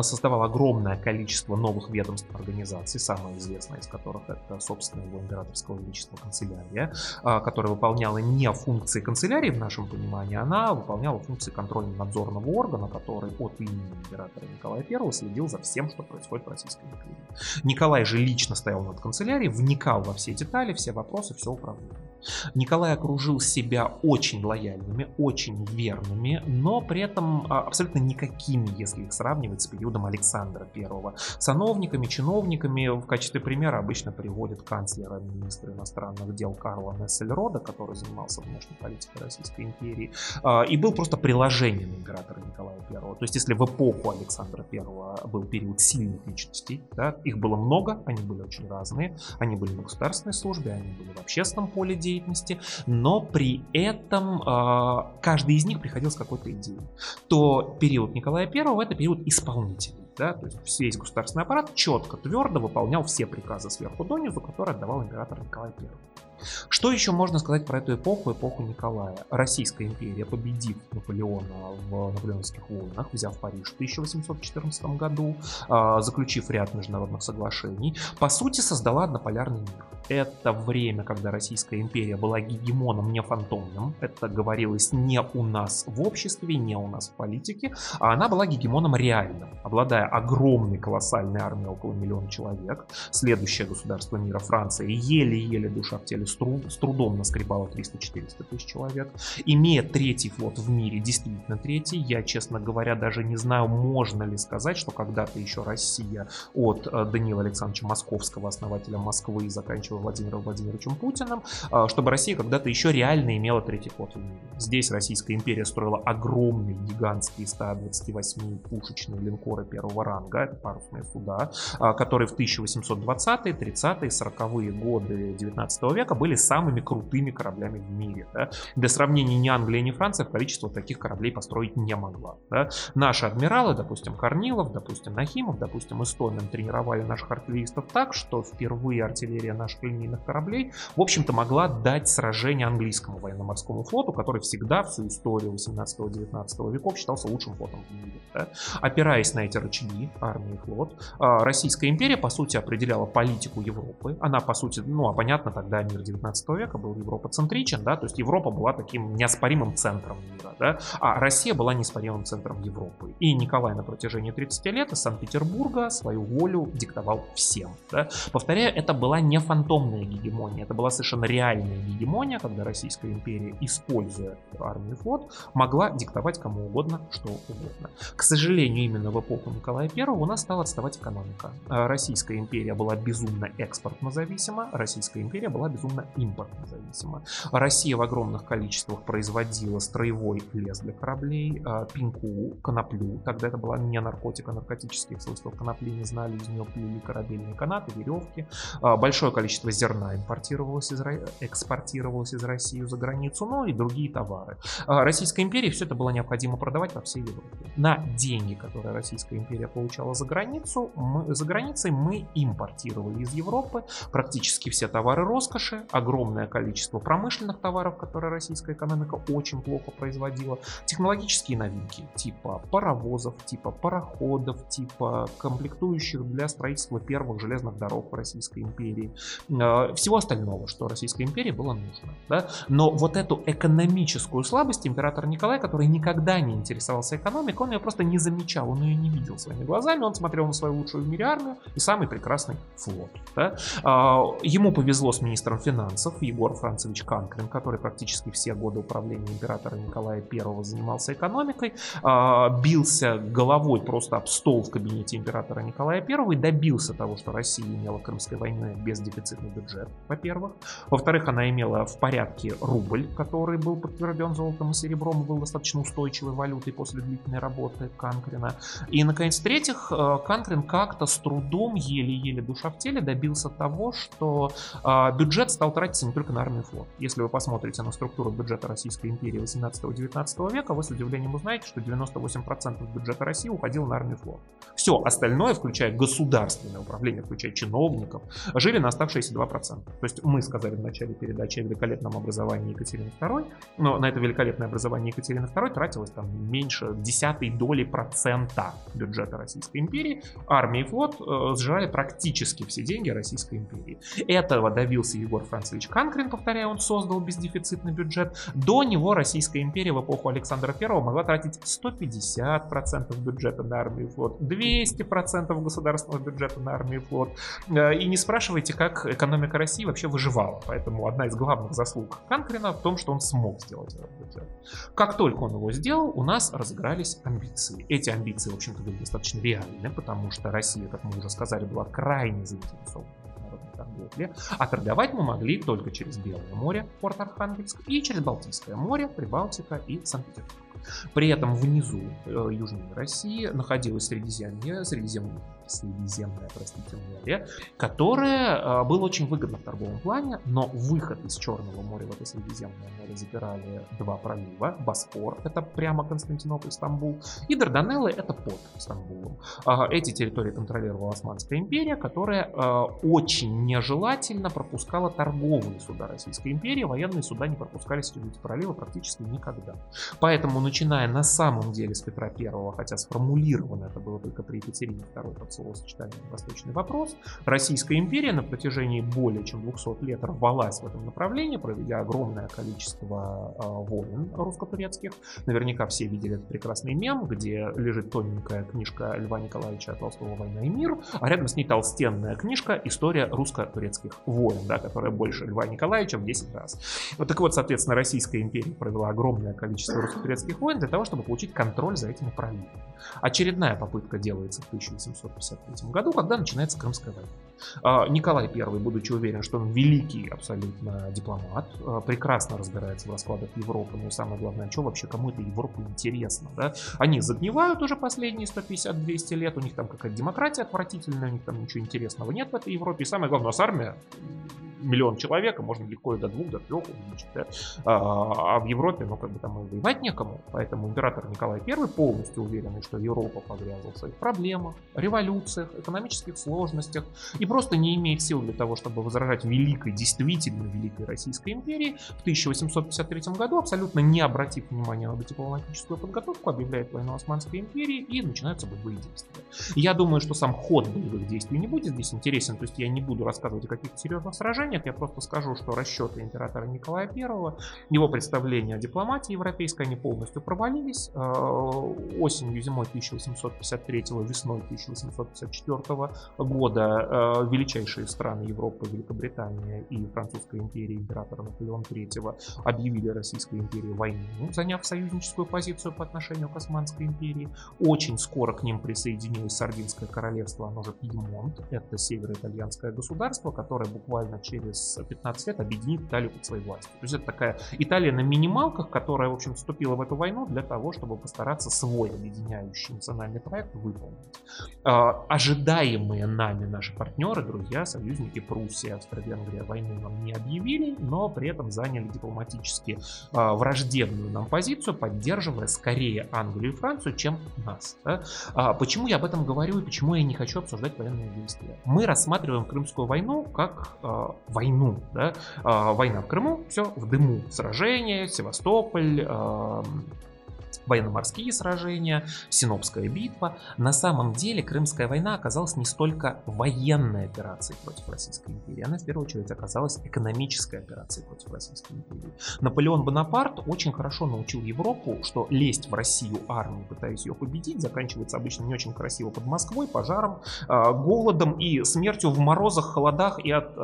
э, создавал огромное количество новых ведомств организаций, самое известное из которых это, собственно, его императорского величества канцелярия, а, которая выполняла не функции канцелярии в нашем понимании, она выполняла функции контрольно-надзорного органа, который от имени императора Николая I следил за всем, что происходит в Российской империи. Николай же лично стоял над канцелярией, вникал во все детали, все вопросы, все управление. Николай окружил себя очень лояльными, очень верными, но при этом а, абсолютно никакими, если их сравнивать с периодом Александра I. Сановниками, чиновниками в качестве примера обычно приводят канцлера, министра иностранных дел Карла Нессельрода, который занимался внешней политикой Российской империи, а, и был просто приложением императора Николая I. То есть если в эпоху Александра I был период сильных личностей, да, их было много, они были очень разные, они были на государственной службе, они были в общественном поле деятельности, но при этом э, каждый из них приходил с какой-то идеей. То период Николая I это период исполнителей. Да, то есть весь государственный аппарат четко, твердо выполнял все приказы сверху донизу, которые отдавал император Николай I. Что еще можно сказать про эту эпоху, эпоху Николая? Российская империя, победив Наполеона в наполеоновских войнах, взяв Париж в 1814 году, а, заключив ряд международных соглашений, по сути создала однополярный мир. Это время, когда Российская империя была гегемоном не фантомным, это говорилось не у нас в обществе, не у нас в политике, а она была гегемоном реальным, обладая огромной колоссальной армией около миллиона человек. Следующее государство мира Франция еле-еле душа в теле с, труд, с трудом наскребала 300-400 тысяч человек. Имея третий флот в мире, действительно третий, я, честно говоря, даже не знаю, можно ли сказать, что когда-то еще Россия от э, Данила Александровича Московского, основателя Москвы, заканчивая Владимиром Владимировичем Путиным, э, чтобы Россия когда-то еще реально имела третий флот в мире. Здесь Российская империя строила огромные, гигантские 128-пушечные линкоры первого ранга, это парусные суда, э, которые в 1820-е, 30-е, 40-е годы 19 века были самыми крутыми кораблями в мире. Да? Для сравнения ни Англия, ни Франция в количество таких кораблей построить не могла. Да? Наши адмиралы, допустим, Корнилов, допустим, Нахимов, допустим, Истомин тренировали наших артиллеристов так, что впервые артиллерия наших линейных кораблей, в общем-то, могла дать сражение английскому военно-морскому флоту, который всегда всю историю 18-19 веков считался лучшим флотом в мире. Да? Опираясь на эти рычаги, армия и флот, а, Российская империя, по сути, определяла политику Европы. Она, по сути, ну, а понятно, тогда мир 19 века был европоцентричен, да, то есть Европа была таким неоспоримым центром мира, да, а Россия была неоспоримым центром Европы. И Николай на протяжении 30 лет из Санкт-Петербурга свою волю диктовал всем. Да. Повторяю, это была не фантомная гегемония, это была совершенно реальная гегемония, когда Российская империя, используя армию флот, могла диктовать кому угодно что угодно. К сожалению, именно в эпоху Николая I у нас стала отставать экономика. Российская империя была безумно экспортно зависима, Российская империя была безумно импортно зависима. Россия в огромных количествах производила строевой лес для кораблей, а, пинку, коноплю. Тогда это была не наркотика, а наркотических свойств конопли не знали, из нее плели корабельные канаты, веревки. А, большое количество зерна импортировалось из, экспортировалось из России за границу, ну и другие товары. Российской империи все это было необходимо продавать по всей Европе. На деньги, которые Российская империя получала за границу, мы, за границей мы импортировали из Европы практически все товары роскоши, огромное количество промышленных товаров, которые российская экономика очень плохо производила, технологические новинки типа паровозов, типа пароходов, типа комплектующих для строительства первых железных дорог в Российской империи, э, всего остального, что Российской империи было нужно. Да? Но вот эту экономическую слабость император Николай, который никогда не интересовался экономикой, он ее просто не замечал, он ее не видел своими глазами, он смотрел на свою лучшую в мире армию и самый прекрасный флот. Да? А, ему повезло с министром финансов Егор Францевич Канкрин, который практически все годы управления императора Николая I занимался экономикой, а, бился головой просто об стол в кабинете императора Николая I и добился того, что Россия имела Крымской войны без дефицитный бюджет, во-первых. Во-вторых, она имела в порядке рубль, который был подтвержден золотом и серебром был достаточно устойчивой валютой после длительной работы Канкрина. И, наконец, в-третьих, э, Канкрин как-то с трудом, еле-еле душа в теле, добился того, что а, бюджет стал тратиться не только на армию и флот. Если вы посмотрите на структуру бюджета Российской империи 18-19 века, вы с удивлением узнаете, что 98% бюджета России уходило на армию и флот. Все остальное, включая государственное управление, включая чиновников, жили на оставшиеся 2%. То есть мы сказали в начале передачи о великолепном образовании Екатерины II, но на это великолепное образование Екатерины II тратилось там меньше десятой доли процента бюджета Российской империи. Армия и флот э, сжирали практически все деньги Российской империи. Этого добился Егор Францевич Канкрин, повторяю, он создал бездефицитный бюджет. До него Российская империя в эпоху Александра I могла тратить 150% бюджета на армию и флот, 200% государственного бюджета на армию и флот. Э, и не спрашивайте, как экономика России вообще выживала. Поэтому одна из главных заслуг Канкрина в том, что он смог сделать этот бюджет. Как только он его сделал, у нас разыгрались амбиции. Эти амбиции, в общем-то, были достаточно реальны, потому что Россия, как мы уже сказали, была крайне заинтересована торговле, а торговать мы могли только через Белое море, порт Архангельск, и через Балтийское море, Прибалтика и Санкт-Петербург. При этом внизу э, южной России находилось Средиземье, Средиземное, Средиземное простите, море, которое э, было очень выгодно в торговом плане, но выход из Черного моря в это Средиземное море запирали два пролива. Босфор, это прямо Константинополь, Стамбул, и Дарданеллы, это под Стамбулом. Э, эти территории контролировала Османская империя, которая э, очень нежелательно пропускала торговые суда Российской империи, военные суда не пропускались через эти проливы практически никогда. Поэтому начиная на самом деле с Петра I, хотя сформулировано это было только при Екатерине II под словосочетанием «Восточный вопрос», Российская империя на протяжении более чем 200 лет рвалась в этом направлении, проведя огромное количество э, войн русско-турецких. Наверняка все видели этот прекрасный мем, где лежит тоненькая книжка Льва Николаевича Толстого «Война и мир», а рядом с ней толстенная книжка «История русско-турецких войн», да, которая больше Льва Николаевича в 10 раз. Вот так вот, соответственно, Российская империя провела огромное количество русско-турецких войн для того, чтобы получить контроль за этими проливами. Очередная попытка делается в 1853 году, когда начинается Крымская война. А, Николай I, будучи уверен, что он великий абсолютно дипломат, а, прекрасно разбирается в раскладах Европы, но самое главное, что вообще кому это Европа интересно, да? Они загнивают уже последние 150-200 лет, у них там какая-то демократия отвратительная, у них там ничего интересного нет в этой Европе, и самое главное, у нас армия миллион человек, а можно легко и до двух, до трех увеличить, да? а, а в Европе, ну, как бы там и воевать некому, поэтому император Николай I полностью уверен, что Европа погрязла в своих проблемах, революциях, экономических сложностях и просто не имеет сил для того, чтобы возражать великой, действительно великой Российской империи, в 1853 году, абсолютно не обратив внимания на дипломатическую подготовку, объявляет войну Османской империи и начинаются боевые действия. Я думаю, что сам ход боевых действий не будет здесь интересен, то есть я не буду рассказывать о каких-то серьезных сражениях, я просто скажу, что расчеты императора Николая I, его представления о дипломатии европейской, они полностью провалились. Осенью, зимой 1853, весной 1854 года э, величайшие страны Европы, Великобритания и Французская империя, императора Наполеон III, объявили Российской империи войну, заняв союзническую позицию по отношению к Османской империи. Очень скоро к ним присоединилось Сардинское королевство, оно же Пьемонт, это североитальянское государство, которое буквально через 15 лет объединит Италию под своей властью. То есть это такая Италия на минималках, которая, в общем, вступила в эту войну для того, чтобы постараться свой объединяющий национальный проект выполнить. А, ожидаемые нами наши партнеры, друзья, союзники Пруссия, Австро-Венгрия войну нам не объявили, но при этом заняли дипломатически а, враждебную нам позицию, поддерживая скорее Англию и Францию, чем нас. Да? А, почему я об этом говорю и почему я не хочу обсуждать военные действия? Мы рассматриваем Крымскую войну как войну. Да? А, война в Крыму, все в дыму. Сражение, Севастополь, военно-морские сражения, Синопская битва. На самом деле Крымская война оказалась не столько военной операцией против Российской империи, она в первую очередь оказалась экономической операцией против Российской империи. Наполеон Бонапарт очень хорошо научил Европу, что лезть в Россию армию, пытаясь ее победить, заканчивается обычно не очень красиво под Москвой, пожаром, а, голодом и смертью в морозах, холодах и от э,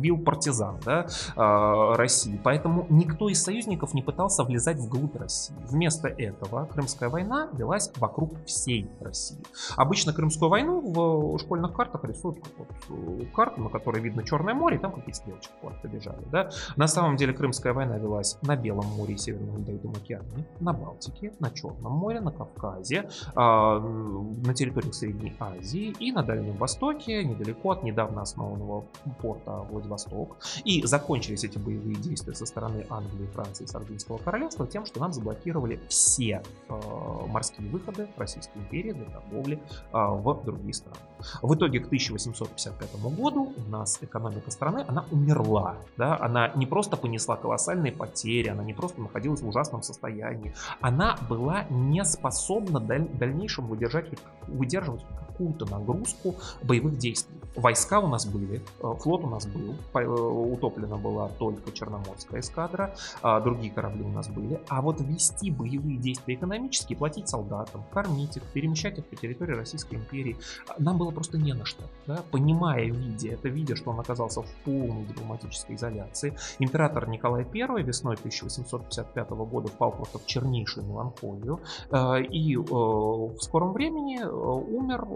вил партизан да, э, России. Поэтому никто из союзников не пытался влезать вглубь России. Вместо этого Крымская война велась вокруг всей России. Обычно Крымскую войну в школьных картах рисуют вот э, карту, на которой видно Черное море, и там какие-то стрелочки побежали. Да? На самом деле Крымская война велась на Белом море и Северном Ледовитом океане, на Балтике, на Черном море, на Кавказе, а, на территориях Средней Азии и на Дальнем Востоке, недалеко от недавно основанного порта Владивосток. И закончились эти боевые действия со стороны Англии, Франции и Сардинского королевства тем, что нам заблокировали все э, морские выходы Российской империи для торговли э, в другие страны. В итоге к 1855 году у нас экономика страны, она умерла. Да? Она не просто понесла колоссальные потери, она не просто находилась в ужасном состоянии, она была не способна в дальнейшем выдержать, выдерживать какую-то нагрузку боевых действий. Войска у нас были, э, флот у нас был, э, утоплена была только Черноморская эскадра, а другие корабли у нас были. А вот вести боевые действия экономические, платить солдатам, кормить их, перемещать их по территории Российской империи, нам было просто не на что. Да? Понимая, видя это, видя, что он оказался в полной дипломатической изоляции, император Николай I весной 1855 года впал просто в чернейшую меланхолию э, и в скором времени умер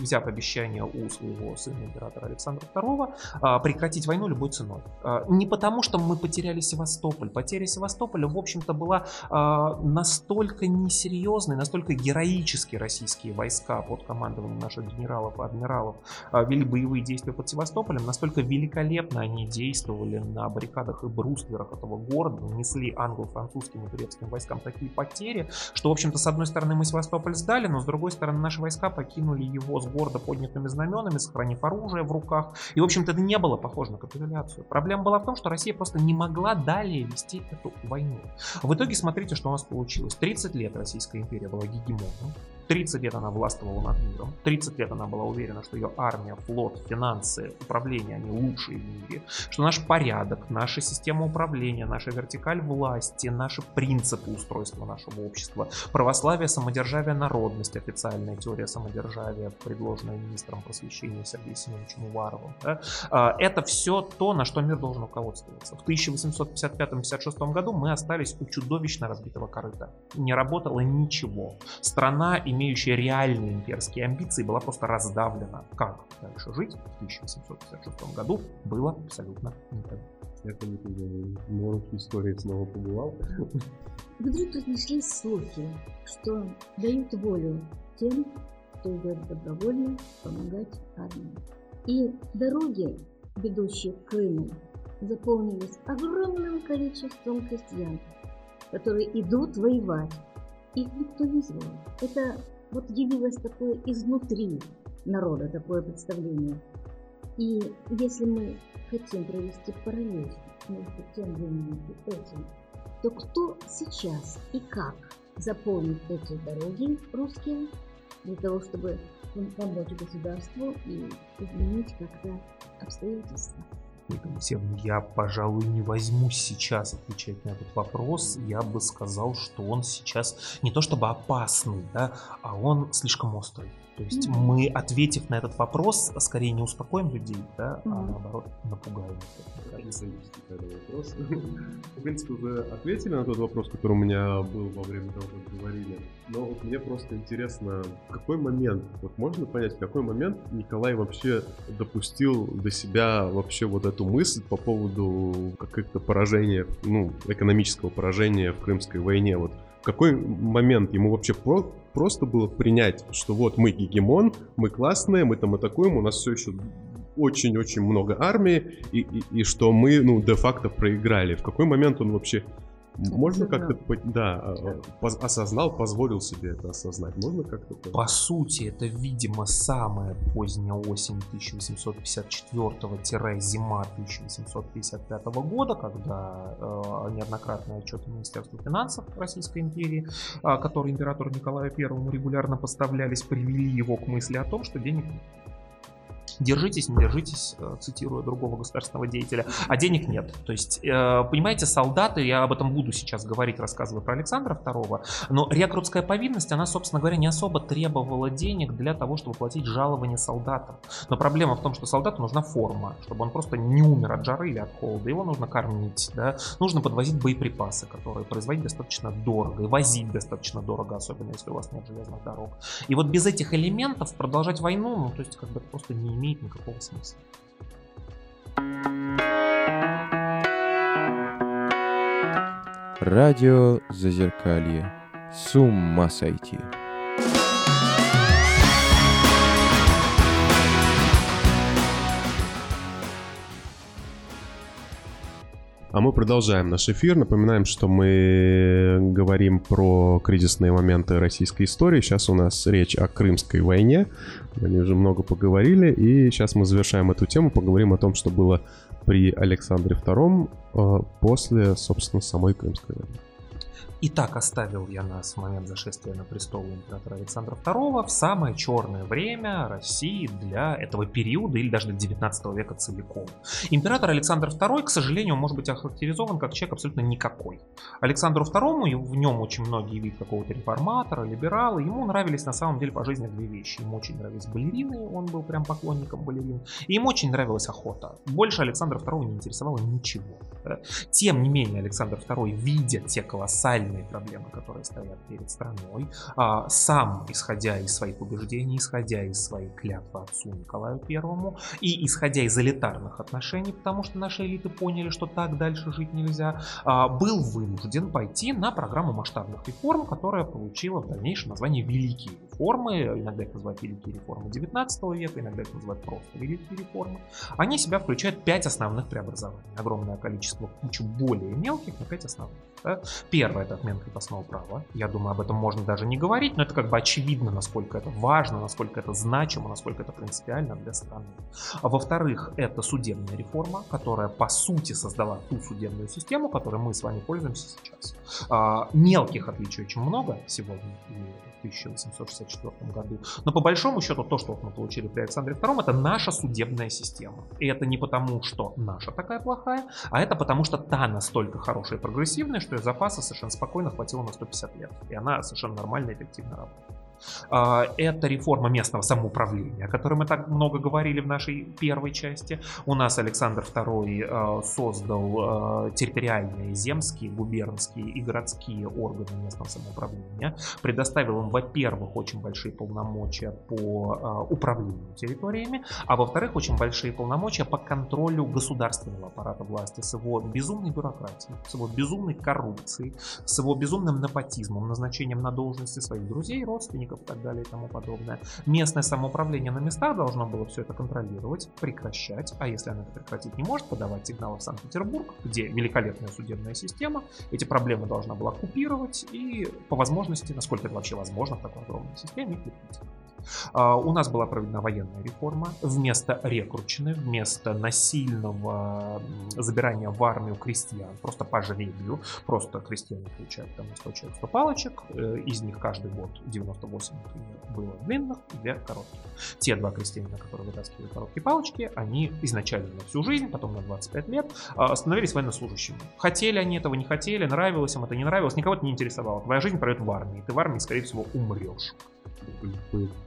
взяв обещание у своего сына императора Александра II а, прекратить войну любой ценой. А, не потому, что мы потеряли Севастополь. Потеря Севастополя, в общем-то, была а, настолько несерьезной, настолько героически российские войска под командованием наших генералов и адмиралов вели боевые действия под Севастополем, настолько великолепно они действовали на баррикадах и брустверах этого города, нанесли англо-французским и турецким войскам такие потери, что, в общем-то, с одной стороны мы Севастополь сдали, но с другой стороны наши войска покинули его с гордо поднятыми знаменами, сохранив оружие в руках. И, в общем-то, это не было похоже на капитуляцию. Проблема была в том, что Россия просто не могла далее вести эту войну. В итоге смотрите, что у нас получилось. 30 лет Российская империя была гегемоном. 30 лет она властвовала над миром, 30 лет она была уверена, что ее армия, флот, финансы, управление, они лучшие в мире, что наш порядок, наша система управления, наша вертикаль власти, наши принципы устройства нашего общества, православие, самодержавие, народность, официальная теория самодержавия, предложенная министром просвещения Сергеем Семеновичем Уваровым. Да? А, это все то, на что мир должен руководствоваться. В 1855-56 году мы остались у чудовищно разбитого корыта. Не работало ничего. Страна имела имеющая реальные имперские амбиции, была просто раздавлена. Как дальше жить в 1856 году было абсолютно непонятно. Это не Может, истории снова побывал. Вдруг разнеслись слухи, что дают волю тем, кто идет добровольно помогать армии. И дороги, ведущие к Крыму, заполнились огромным количеством крестьян, которые идут воевать не звал. Это вот явилось такое изнутри народа, такое представление. И если мы хотим провести параллель между тем временем и этим, то кто сейчас и как заполнит эти дороги русские для того, чтобы помочь государству и изменить как-то обстоятельства? Алексеевна, я, пожалуй, не возьмусь сейчас отвечать на этот вопрос. Я бы сказал, что он сейчас не то чтобы опасный, да, а он слишком острый. То есть mm-hmm. мы, ответив на этот вопрос, скорее не успокоим людей, да, mm-hmm. а наоборот напугаем. В принципе, вы ответили на тот вопрос, который у меня был во время того, как говорили. Но вот мне просто интересно, в какой момент, вот можно понять, в какой момент Николай вообще допустил до себя вообще вот эту мысль по поводу каких-то поражения, ну, экономического поражения в Крымской войне, вот в какой момент ему вообще про просто было принять, что вот мы гегемон, мы классные, мы там атакуем, у нас все еще очень-очень много армии, и, и, и что мы, ну, де-факто проиграли. В какой момент он вообще Можно как-то, да, э, поз- осознал, позволил себе это осознать. Можно как-то? по- сути, это, видимо, самая поздняя осень 1854-зима 1855 года, когда э, неоднократные отчеты Министерства финансов Российской империи, э, которые императору Николаю Первому регулярно поставлялись, привели его к мысли о том, что денег. Держитесь, не держитесь, э, цитируя другого государственного деятеля, а денег нет. То есть, э, понимаете, солдаты, я об этом буду сейчас говорить, рассказывая про Александра II, но рекрутская повинность, она, собственно говоря, не особо требовала денег для того, чтобы платить жалования солдатам. Но проблема в том, что солдату нужна форма, чтобы он просто не умер от жары или от холода. Его нужно кормить, да? нужно подвозить боеприпасы, которые производить достаточно дорого и возить достаточно дорого, особенно если у вас нет железных дорог. И вот без этих элементов продолжать войну, ну, то есть, как бы просто не имеет никакого смысла. Радио Зазеркалье. С ума сойти. А мы продолжаем наш эфир. Напоминаем, что мы говорим про кризисные моменты российской истории. Сейчас у нас речь о Крымской войне. Мы уже много поговорили. И сейчас мы завершаем эту тему. Поговорим о том, что было при Александре II э, после, собственно, самой Крымской войны. И так оставил я нас в момент зашествия на престол императора Александра II в самое черное время России для этого периода или даже для 19 века целиком. Император Александр II, к сожалению, может быть охарактеризован как человек абсолютно никакой. Александру II, в нем очень многие вид какого-то реформатора, либерала, ему нравились на самом деле по жизни две вещи. Ему очень нравились балерины, он был прям поклонником балерин, и ему очень нравилась охота. Больше Александра II не интересовало ничего. Тем не менее, Александр II, видя те колоссальные проблемы, которые стоят перед страной, а, сам, исходя из своих убеждений, исходя из своей клятвы отцу Николаю Первому и исходя из элитарных отношений, потому что наши элиты поняли, что так дальше жить нельзя, а, был вынужден пойти на программу масштабных реформ, которая получила в дальнейшем название «Великие реформы». Иногда их называют «Великие реформы 19 века», иногда их называют просто «Великие реформы». Они себя включают пять основных преобразований. Огромное количество кучу более мелких, но пять основных. Да? Первое это отмена крепостного права. Я думаю, об этом можно даже не говорить, но это как бы очевидно, насколько это важно, насколько это значимо, насколько это принципиально для страны. А во-вторых, это судебная реформа, которая по сути создала ту судебную систему, которой мы с вами пользуемся сейчас. А, мелких отличий очень много сегодня и в 1864 году. Но по большому счету то, что мы получили при Александре II, это наша судебная система. И это не потому, что наша такая плохая, а это потому, что та настолько хорошая и прогрессивная, что ее запаса совершенно спокойно хватило на 150 лет. И она совершенно нормально и эффективно работает. А, Это реформа местного самоуправления, о которой мы так много говорили в нашей первой части. У нас Александр II а, создал а, территориальные земские, губернские и городские органы местного самоуправления. Предоставил им, во-первых, очень большие полномочия по а, управлению территориями, а во-вторых, очень большие полномочия по контролю государственного аппарата власти с его безумной бюрократией, с его безумной коррупцией, с его безумным непотизмом, назначением на должности своих друзей, родственников и так далее и тому подобное. Местное самоуправление на местах должно было все это контролировать, прекращать, а если оно это прекратить не может, подавать сигналы в Санкт-Петербург, где великолепная судебная система, эти проблемы должна была купировать и по возможности, насколько это вообще возможно в такой огромной системе, их ликвидировать. А, У нас была проведена военная реформа. Вместо рекручины, вместо насильного забирания в армию крестьян, просто по жребию, просто крестьяне получают там 100 человек 100 палочек, э, из них каждый год 98, например, было длинных и 2 коротких. Те два крестьянина, которые вытаскивали короткие палочки, они изначально на всю жизнь, потом на 25 лет а, становились военнослужащими. Хотели они этого, не хотели, нравилось им это, не нравилось, никого это не интересовало. Твоя жизнь пройдет в армии, ты в армии, скорее всего, умрешь.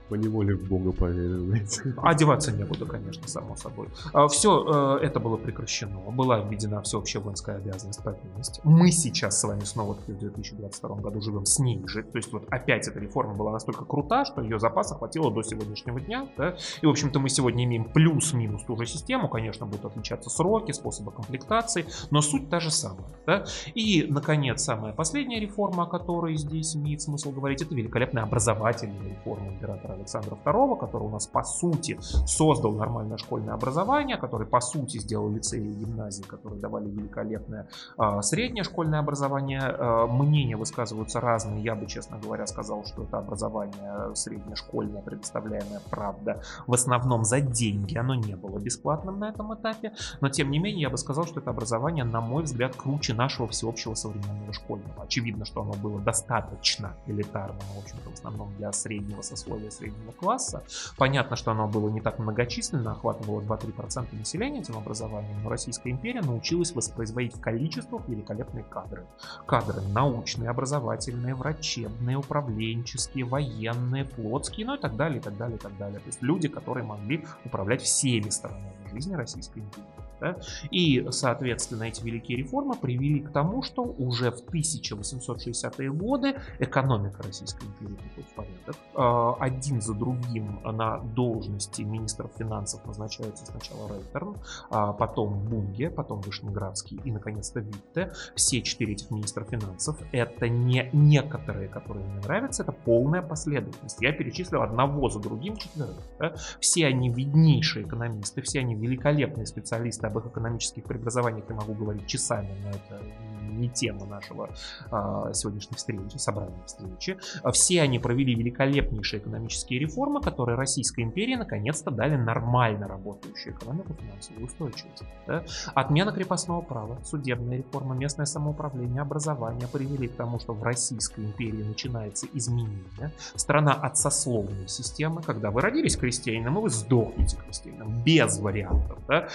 По, неволе в Бога поверил. Одеваться некуда, конечно, само собой. Все это было прекращено. Была введена всеобщая воинская обязанность, повинность. Мы сейчас с вами снова в 2022 году живем с ней же. То есть вот опять эта реформа была настолько крута, что ее запаса хватило до сегодняшнего дня. Да? И, в общем-то, мы сегодня имеем плюс-минус ту же систему. Конечно, будут отличаться сроки, способы комплектации, но суть та же самая. Да? И, наконец, самая последняя реформа, о которой здесь имеет смысл говорить, это великолепная образовательная реформы императора Александра II, который у нас по сути создал нормальное школьное образование, который по сути сделал лицеи и гимназии, которые давали великолепное э, среднее школьное образование. Э, мнения высказываются разные. Я бы, честно говоря, сказал, что это образование среднешкольное, предоставляемое, правда, в основном за деньги. Оно не было бесплатным на этом этапе. Но, тем не менее, я бы сказал, что это образование, на мой взгляд, круче нашего всеобщего современного школьного. Очевидно, что оно было достаточно элитарным, в общем-то, в основном для среднего сословия, среднего класса. Понятно, что оно было не так многочисленно, охватывало 2-3% населения этим образованием, но Российская империя научилась воспроизводить в количествах великолепные кадры. Кадры научные, образовательные, врачебные, управленческие, военные, флотские, ну и так далее, и так далее, и так далее. То есть люди, которые могли управлять всеми сторонами жизни Российской империи. Да? И, соответственно, эти великие реформы привели к тому, что уже в 1860-е годы экономика Российской империи приходит в порядок. А, один за другим на должности министров финансов назначаются сначала Рейтерн, а потом Бунге, потом Вышнеградский и, наконец-то, Витте. Все четыре этих министра финансов — это не некоторые, которые мне нравятся, это полная последовательность. Я перечислил одного за другим четверых. Да? Все они виднейшие экономисты, все они великолепные специалисты об их экономических преобразованиях я могу говорить часами, но это не тема нашего а, сегодняшней встречи, собрания встречи. Все они провели великолепнейшие экономические реформы, которые Российской империи наконец-то дали нормально работающую экономику, финансовую устойчивость. Да? Отмена крепостного права, судебная реформа, местное самоуправление, образование привели к тому, что в Российской империи начинается изменение. Страна от сословной системы, когда вы родились крестьянином, и вы сдохнете крестьянином, без вариантов. Да?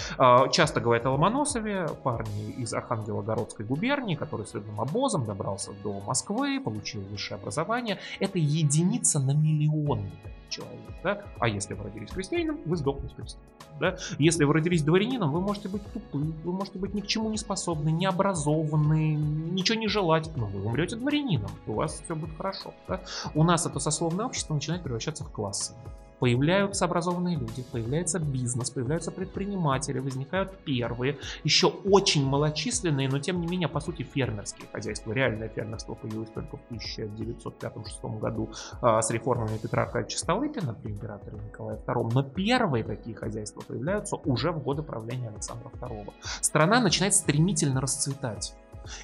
Часто говорят о Ломоносове, парни из Архангелогородской губернии, который с средним обозом добрался до Москвы, получил высшее образование. Это единица на миллион человек. Да? А если вы родились крестьянином, вы сдохнете крестьянином. Да? Если вы родились дворянином, вы можете быть тупы, вы можете быть ни к чему не способны, не образованны, ничего не желать, но вы умрете дворянином, у вас все будет хорошо. Да? У нас это сословное общество начинает превращаться в классы появляются образованные люди, появляется бизнес, появляются предприниматели, возникают первые, еще очень малочисленные, но тем не менее, по сути, фермерские хозяйства. Реальное фермерство появилось только в 1905-1906 году а, с реформами Петра Аркадьевича Столыпина при императоре Николае II, но первые такие хозяйства появляются уже в годы правления Александра II. Страна начинает стремительно расцветать.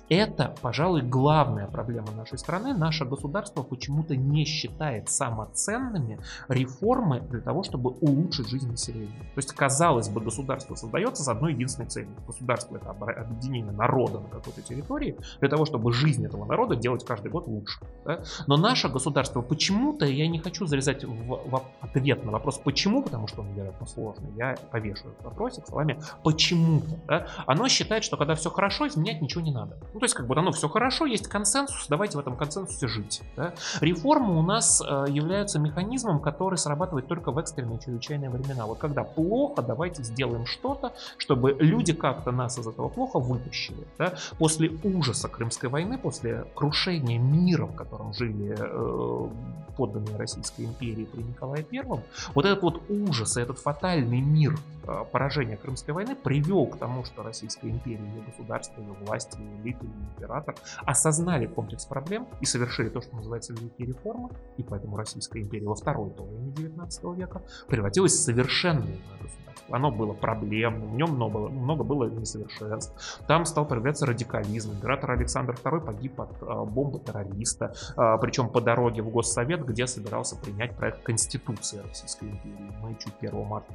Это, пожалуй, главная проблема нашей страны. Наше государство почему-то не считает самоценными реформы для того, чтобы улучшить жизнь населения. То есть, казалось бы, государство создается с одной единственной целью. Государство это объединение народа на какой-то территории для того, чтобы жизнь этого народа делать каждый год лучше. Да? Но наше государство почему-то, я не хочу залезать в, в ответ на вопрос почему, потому что он, вероятно, сложный, я повешу этот вопросик словами почему-то. Да? Оно считает, что когда все хорошо, изменять ничего не надо. Ну, то есть, как бы, оно все хорошо, есть консенсус, давайте в этом консенсусе жить. Да? Реформы у нас э, являются механизмом, который срабатывает только в экстренные чрезвычайные времена. Вот когда плохо, давайте сделаем что-то, чтобы люди как-то нас из этого плохо вытащили. Да? После ужаса Крымской войны, после крушения мира, в котором жили э, подданные Российской империи при Николае Первом, вот этот вот ужас и этот фатальный мир э, поражения Крымской войны привел к тому, что Российская империя, ее государство, ее власть, ее элиты, император осознали комплекс проблем и совершили то, что называется великие реформы, и поэтому Российская империя во второй половине 19 века превратилась в совершенное государство оно было проблемным, в нем много, много было несовершенств. Там стал проявляться радикализм. Император Александр II погиб от а, бомбы террориста, а, причем по дороге в Госсовет, где собирался принять проект Конституции Российской империи. Мы чуть 1 марта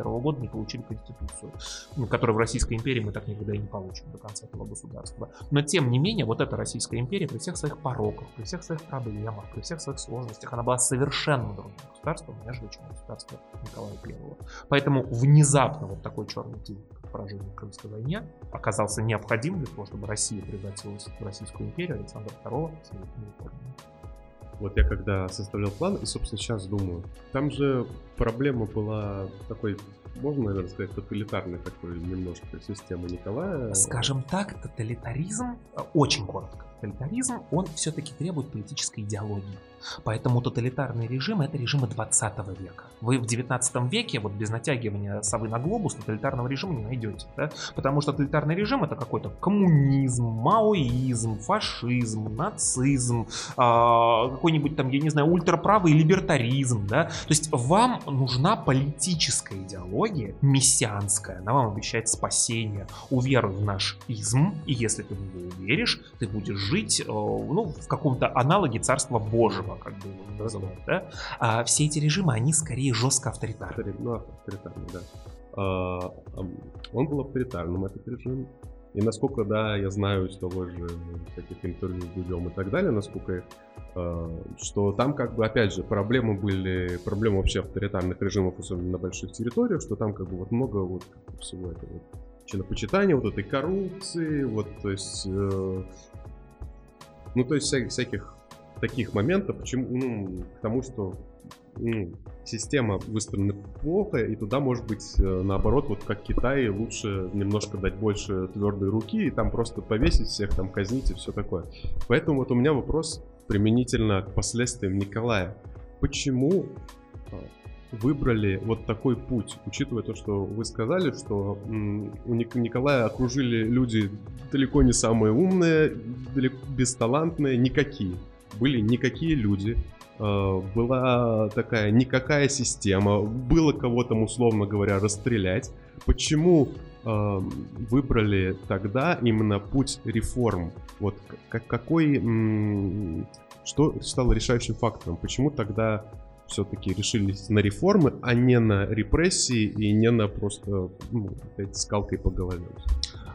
1881 года не получили Конституцию, которую в Российской империи мы так никогда и не получим до конца этого государства. Но тем не менее, вот эта Российская империя при всех своих пороках, при всех своих проблемах, при всех своих сложностях, она была совершенно другим государством, нежели чем государство Николая I. Поэтому внезапно вот такой черный день, как поражение в Крымской войне, оказался необходим для того, чтобы Россия превратилась в Российскую империю Александра II. Вот я когда составлял план, и, собственно, сейчас думаю, там же проблема была такой, можно, наверное, сказать, тоталитарной такой немножко системы Николая. Скажем так, тоталитаризм, э, очень коротко, Тоталитаризм, он все-таки требует политической идеологии. Поэтому тоталитарный режим это режимы 20 века. Вы в 19 веке, вот без натягивания совы на глобус, тоталитарного режима не найдете. Да? Потому что тоталитарный режим это какой-то коммунизм, маоизм, фашизм, нацизм, а, какой-нибудь там, я не знаю, ультраправый либертаризм. Да? То есть вам нужна политическая идеология, мессианская, она вам обещает спасение. Уверуй в наш изм, и если ты в него уверишь, ты будешь жить э, ну, в каком-то аналоге Царства Божьего, как бы его называют. Да? А все эти режимы, они скорее жестко авторитарны. Ну, авторитарный, да. А, он был авторитарным, этот режим. И насколько, да, я знаю из того же таких интервью с Дудем и так далее, насколько, э, что там как бы, опять же, проблемы были, проблемы вообще авторитарных режимов, особенно на больших территориях, что там как бы вот много вот всего этого вот чинопочитания, вот этой коррупции, вот, то есть, э, ну, то есть всяких, всяких таких моментов, почему, ну, к тому, что ну, система выстроена плохо, и туда, может быть, э, наоборот, вот как Китай, лучше немножко дать больше твердой руки и там просто повесить всех, там казнить и все такое. Поэтому вот у меня вопрос применительно к последствиям Николая. Почему выбрали вот такой путь, учитывая то, что вы сказали, что у Ник- Николая окружили люди далеко не самые умные, далеко бесталантные, никакие. Были никакие люди, э, была такая никакая система, было кого там, условно говоря, расстрелять. Почему э, выбрали тогда именно путь реформ? Вот какой, что стало решающим фактором? Почему тогда все-таки решились на реформы, а не на репрессии и не на просто ну, опять скалкой по голове?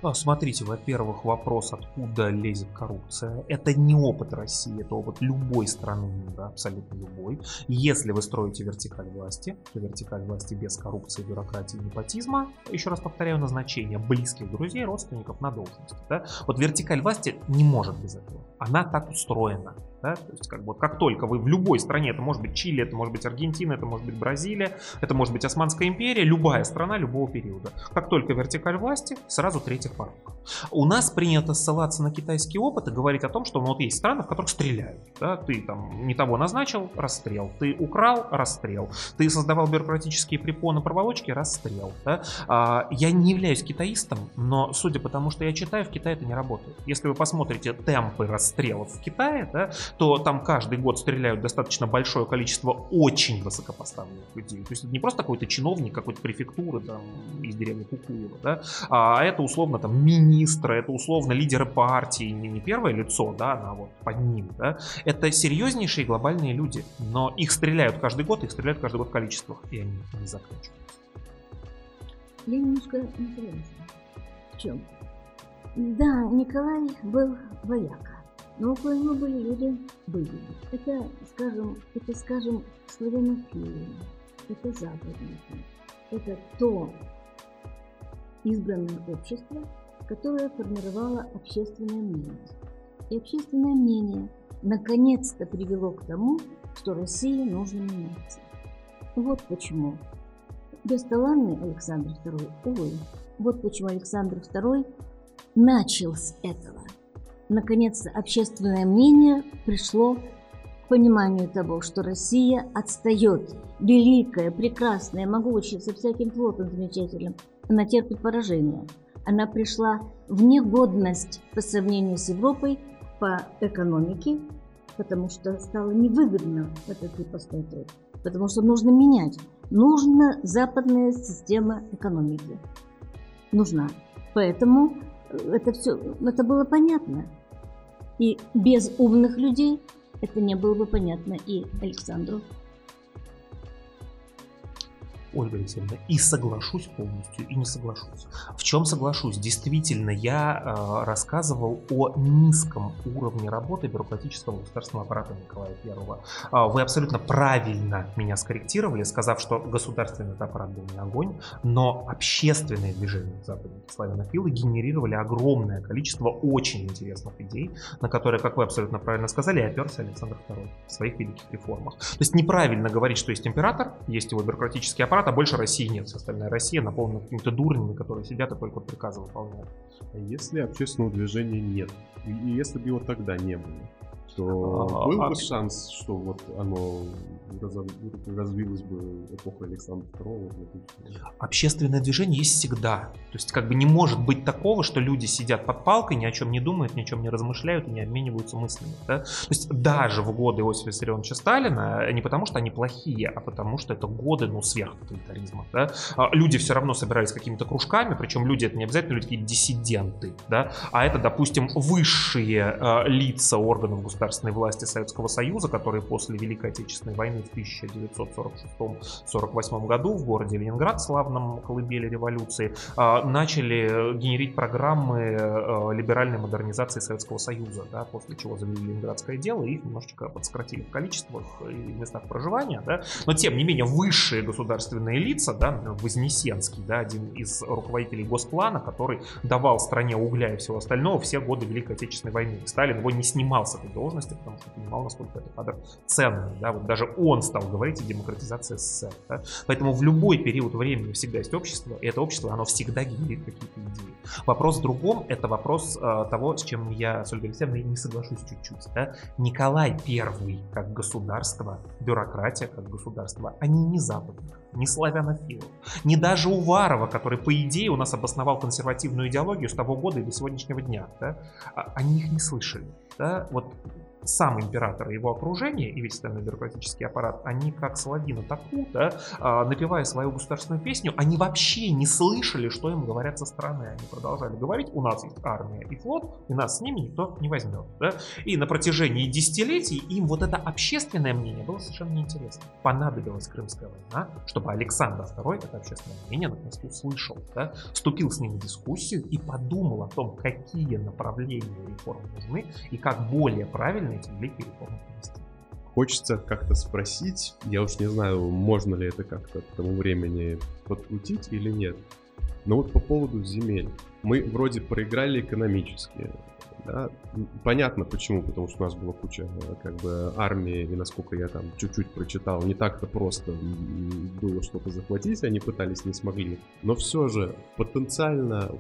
А, Смотрите, во-первых, вопрос, откуда лезет коррупция. Это не опыт России, это опыт любой страны мира, абсолютно любой. Если вы строите вертикаль власти, то вертикаль власти без коррупции, бюрократии и непотизма, еще раз повторяю, назначение близких друзей, родственников на должности. Да? Вот вертикаль власти не может без этого. Она так устроена. Да? То есть, как, бы, как только вы в любой стране, это может быть Чили, это может быть Аргентина, это может быть Бразилия, это может быть Османская империя, любая страна любого периода. Как только вертикаль власти, сразу третий порог. У нас принято ссылаться на китайский опыт и говорить о том, что ну, вот есть страны, в которых стреляют. Да? Ты там не того назначил, расстрел. Ты украл, расстрел. Ты создавал бюрократические препоны, проволочки, расстрел. Да? А, я не являюсь китаистом, но судя по тому, что я читаю, в Китае это не работает. Если вы посмотрите темпы расстрелов в Китае, да, то там каждый год стреляют достаточно большое количество очень высокопоставленных людей. То есть это не просто какой-то чиновник какой-то префектуры там, из деревни Кукуева, да, а это условно там министры, это условно лидеры партии, не, не первое лицо, да, а вот под ним, да. Это серьезнейшие глобальные люди, но их стреляют каждый год, их стреляют каждый год в количествах, и они не заканчиваются. Я немножко не. В чем? Да, Николай был вояка, но около него были люди были. Это, скажем, это, скажем, славянофилы, это западники, это то избранное общество, которое формировало общественное мнение. И общественное мнение наконец-то привело к тому, что России нужно меняться. Вот почему бесталанный Александр II, увы, вот почему Александр II начал с этого. Наконец-то общественное мнение пришло к пониманию того, что Россия отстает, великая, прекрасная, могучая, со всяким флотом замечательным, она терпит поражение. Она пришла в негодность по сравнению с Европой по экономике, потому что стало невыгодно этот труд. Потому что нужно менять. Нужна западная система экономики. Нужна. Поэтому это все, это было понятно. И без умных людей это не было бы понятно и Александру. Ольга Алексеевна, и соглашусь полностью, и не соглашусь. В чем соглашусь? Действительно, я э, рассказывал о низком уровне работы бюрократического государственного аппарата Николая Первого. Э, вы абсолютно правильно меня скорректировали, сказав, что государственный аппарат был не огонь, но общественные движения западники славянофилы генерировали огромное количество очень интересных идей, на которые, как вы абсолютно правильно сказали, оперся Александр II в своих великих реформах. То есть неправильно говорить, что есть император, есть его бюрократический аппарат, аппарата, больше России нет. Вся остальная Россия наполнена какими-то дурнями, которые сидят и только приказы выполняют. А если общественного движения нет, и если бы его тогда не было, то А, был а- бы шанс, что вот оно разов- развилось бы эпоха Александра II. Общественное движение есть всегда. То есть как бы не может быть такого, что люди сидят под палкой, ни о чем не думают, ни о чем не размышляют и не обмениваются мыслями. да. То есть даже в годы Иосифа Виссарионовича Сталина, не потому что они плохие, а потому что это годы, ну, сверхтоталитаризма. Да? А Люди все равно собирались какими-то кружками, причем люди это не обязательно люди какие-то диссиденты, да, а это, допустим, высшие э, лица органов государственной власти Советского Союза, которые после Великой Отечественной войны в 1946-48 году в городе Ленинград, славном колыбели революции, а, начали генерить программы э, либеральной модернизации Советского Союза, да, после чего завели Ленинградское дело и их немножечко подсократили в количествах и местах проживания, да, но тем не менее высшие государственные лица, да, Вознесенский, да, один из руководителей Госплана, который давал стране угля и всего остального все годы Великой Отечественной войны. Сталин его не снимал с этой должности, потому что понимал, насколько это кадр ценный, да, вот даже он стал говорить о демократизации СССР, да. Поэтому в любой период времени всегда есть общество, и это общество, оно всегда генерит какие-то идеи. Вопрос в другом, это вопрос э, того, с чем я с Ольгой Алексеевной не соглашусь чуть-чуть. да. Николай I как государство, бюрократия как государство, они не западные, не славянофилов, не даже Уварова, который, по идее, у нас обосновал консервативную идеологию с того года и до сегодняшнего дня, да, а- они их не слышали. Да? Вот сам император и его окружение и весь остальной бюрократический аппарат, они как Саладина Таку, да, а, напевая свою государственную песню, они вообще не слышали, что им говорят со стороны. Они продолжали говорить, у нас есть армия и флот, и нас с ними никто не возьмет. Да? И на протяжении десятилетий им вот это общественное мнение было совершенно неинтересно. Понадобилась Крымская война, чтобы Александр II это общественное мнение наконец услышал, да? вступил с ним в дискуссию и подумал о том, какие направления реформ нужны и как более правильно эти реформы провести. Хочется как-то спросить, я уж не знаю, можно ли это как-то к тому времени подкрутить или нет. Но вот по поводу земель. Мы вроде проиграли экономически. Да? Понятно почему, потому что у нас была куча э, как бы армии, и насколько я там чуть-чуть прочитал, не так-то просто было что-то захватить, они пытались, не смогли. Но все же потенциально,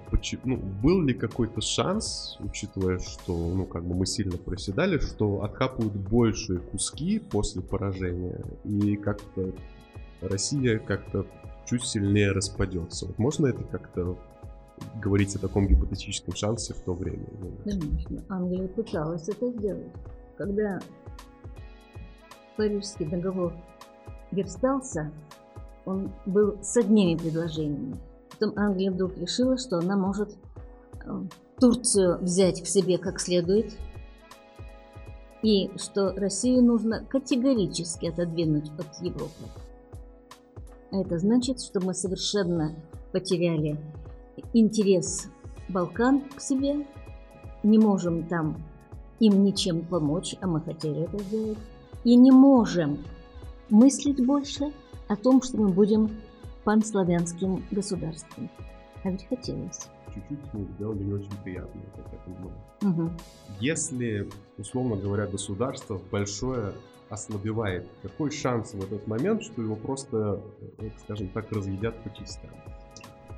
ну, был ли какой-то шанс, учитывая, что ну, как бы мы сильно проседали, что откапывают большие куски после поражения, и как-то Россия как-то чуть сильнее распадется. Вот можно это как-то говорить о таком гипотетическом шансе в то время? Конечно, Англия пыталась это сделать. Когда Парижский договор верстался, он был с одними предложениями. Потом Англия вдруг решила, что она может э, Турцию взять к себе как следует, и что Россию нужно категорически отодвинуть от Европы. А это значит, что мы совершенно потеряли интерес Балкан к себе, не можем там им ничем помочь, а мы хотели это сделать, и не можем мыслить больше о том, что мы будем панславянским государством. А ведь хотелось. Чуть-чуть ну, сделали не очень приятно, как я понимаю. Мгм. Если, условно говоря, государство большое ослабевает, какой шанс в этот момент, что его просто, э, скажем так, разъедят по частям?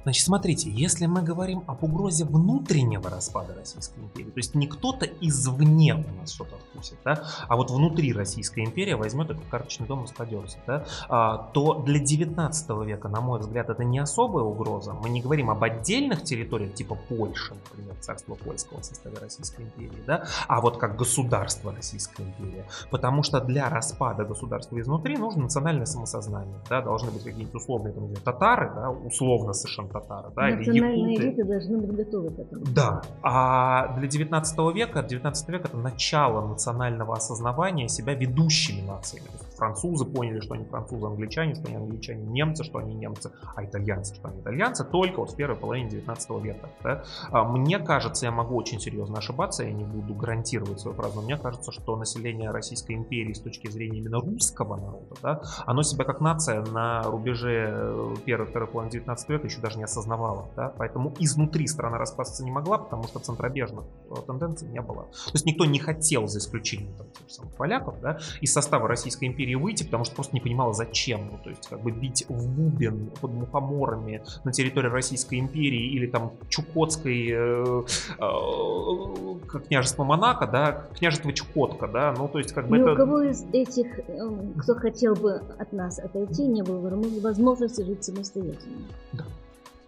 Значит, смотрите, если мы говорим об угрозе внутреннего распада Российской империи, то есть не кто-то извне у нас что-то откусит, да, а вот внутри Российская империя возьмет этот карточный дом и распадется, да, а, то для 19 века, на мой взгляд, это не особая угроза. Мы не говорим об отдельных территориях, типа Польши, например, царство польского в составе Российской империи, да, а вот как государство Российская империя. Потому что для распада государства изнутри нужно национальное самосознание, да, должны быть какие-нибудь условные там, где татары, да, условно совершенно татары, да, или Национальные якуты. элиты должны быть готовы к этому. Да, а для 19 века, 19 век это начало национального осознавания себя ведущими нациями. То есть французы поняли, что они французы, англичане, что они англичане, немцы, что они немцы, а итальянцы, что они итальянцы, только вот в первой половине 19 века. да. А Мне кажется, я могу очень серьезно ошибаться, я не буду гарантировать свою фразу, но мне кажется, что население Российской империи с точки зрения именно русского народа, да, оно себя как нация на рубеже э, первой-второй половины 19 века еще даже не не осознавала. Да? Поэтому изнутри страна распасться не могла, потому что центробежных э, тенденций не было. То есть никто не хотел, за исключением там, самых поляков, да, из состава Российской империи выйти, потому что просто не понимала, зачем. Ну, то есть как бы бить в бубен под мухоморами на территории Российской империи или там Чукотской э, э, княжества Монако, да, княжество Чукотка, да, ну то есть как бы Ни это... у кого из этих, э, кто хотел бы от нас отойти, не было возможности жить самостоятельно. Да.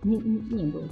Не, не, не было.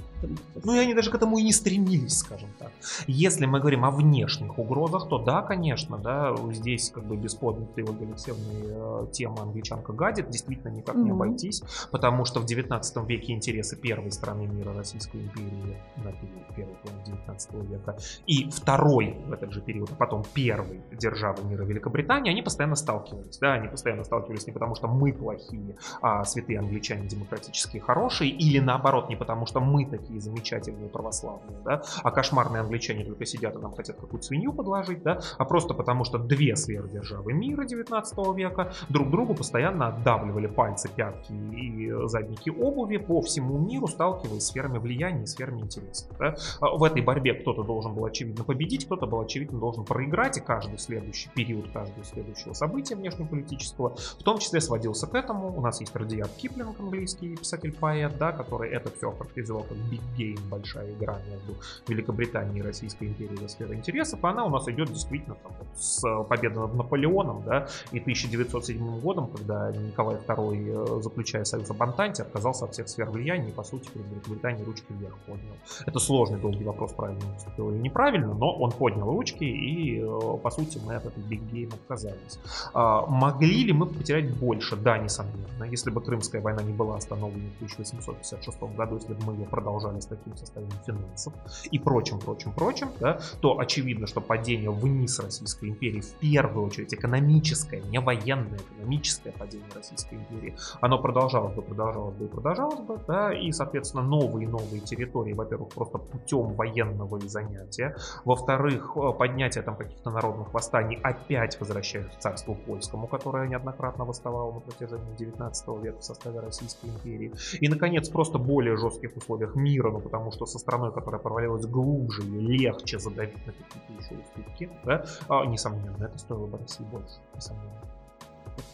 Ну и они даже к этому и не стремились, скажем так. Если мы говорим о внешних угрозах, то да, конечно, да, здесь как бы без поднятой Ольги Алексеевны э, тема англичанка гадит, действительно никак не Мгм. обойтись, потому что в 19 веке интересы первой страны мира Российской империи на период половины 19 века и второй в этот же период, а потом первой державы мира Великобритании, они постоянно сталкивались, да, они постоянно сталкивались не потому, что мы плохие, а святые англичане демократические хорошие, или наоборот, не потому, что мы такие замечательные православные, да, а кошмарные англичане только сидят и нам хотят какую-то свинью подложить, да, а просто потому, что две сверхдержавы мира 19 века друг другу постоянно отдавливали пальцы, пятки и задники обуви по всему миру, сталкиваясь с сферами влияния и сферами интересов. да. А В этой борьбе кто-то должен был очевидно победить, кто-то был очевидно должен проиграть, и каждый следующий период, каждого следующего события внешнеполитического, в том числе сводился к этому. У нас есть Радиат Киплинг, английский писатель-поэт, да, который это все характеризовал как big game, большая игра между Великобританией и Российской империей за сферой интересов, она у нас идет действительно там, с победы над Наполеоном, да, и 1907 годом, когда Николай II, э, заключая союз об Антанте, отказался от всех сфер влияния и, по сути, перед Великобританией ручки вверх поднял. Это сложный долгий вопрос, правильно поступил или неправильно, но он поднял ручки, и, э, по сути, мы от этой big game отказались. А, Могли ли мы потерять больше? Да, несомненно. Если бы Крымская война не была остановлена в 1856 году, если бы мы ее продолжали с таким состоянием финансов и прочим, прочим, прочим, да, то очевидно, что падение вниз Российской империи, в первую очередь экономическое, не военное, экономическое падение Российской империи, оно продолжалось бы, продолжалось бы и продолжалось бы, да, и, соответственно, новые и новые территории, во-первых, просто путем военного занятия, во-вторых, э, поднятие там каких-то народных восстаний опять возвращают к царству польскому, которое неоднократно восставало на протяжении 19 века в составе Российской империи. И, наконец, просто более жестких условиях мира, ну, потому что со страной, которая провалилась глубже легче задавить на какие-то еще уступки, да, а, несомненно, это стоило бы России больше, несомненно.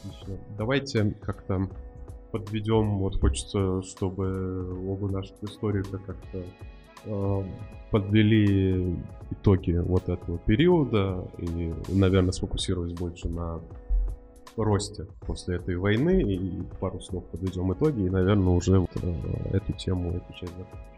Отлично. Давайте как-то подведем. Вот хочется, чтобы оба наших историка как-то э, подвели итоги вот этого периода и, наверное, сфокусировались больше на росте после этой войны и пару слов подведем итоги и, наверное, уже вот, э, эту тему, эту часть закончим.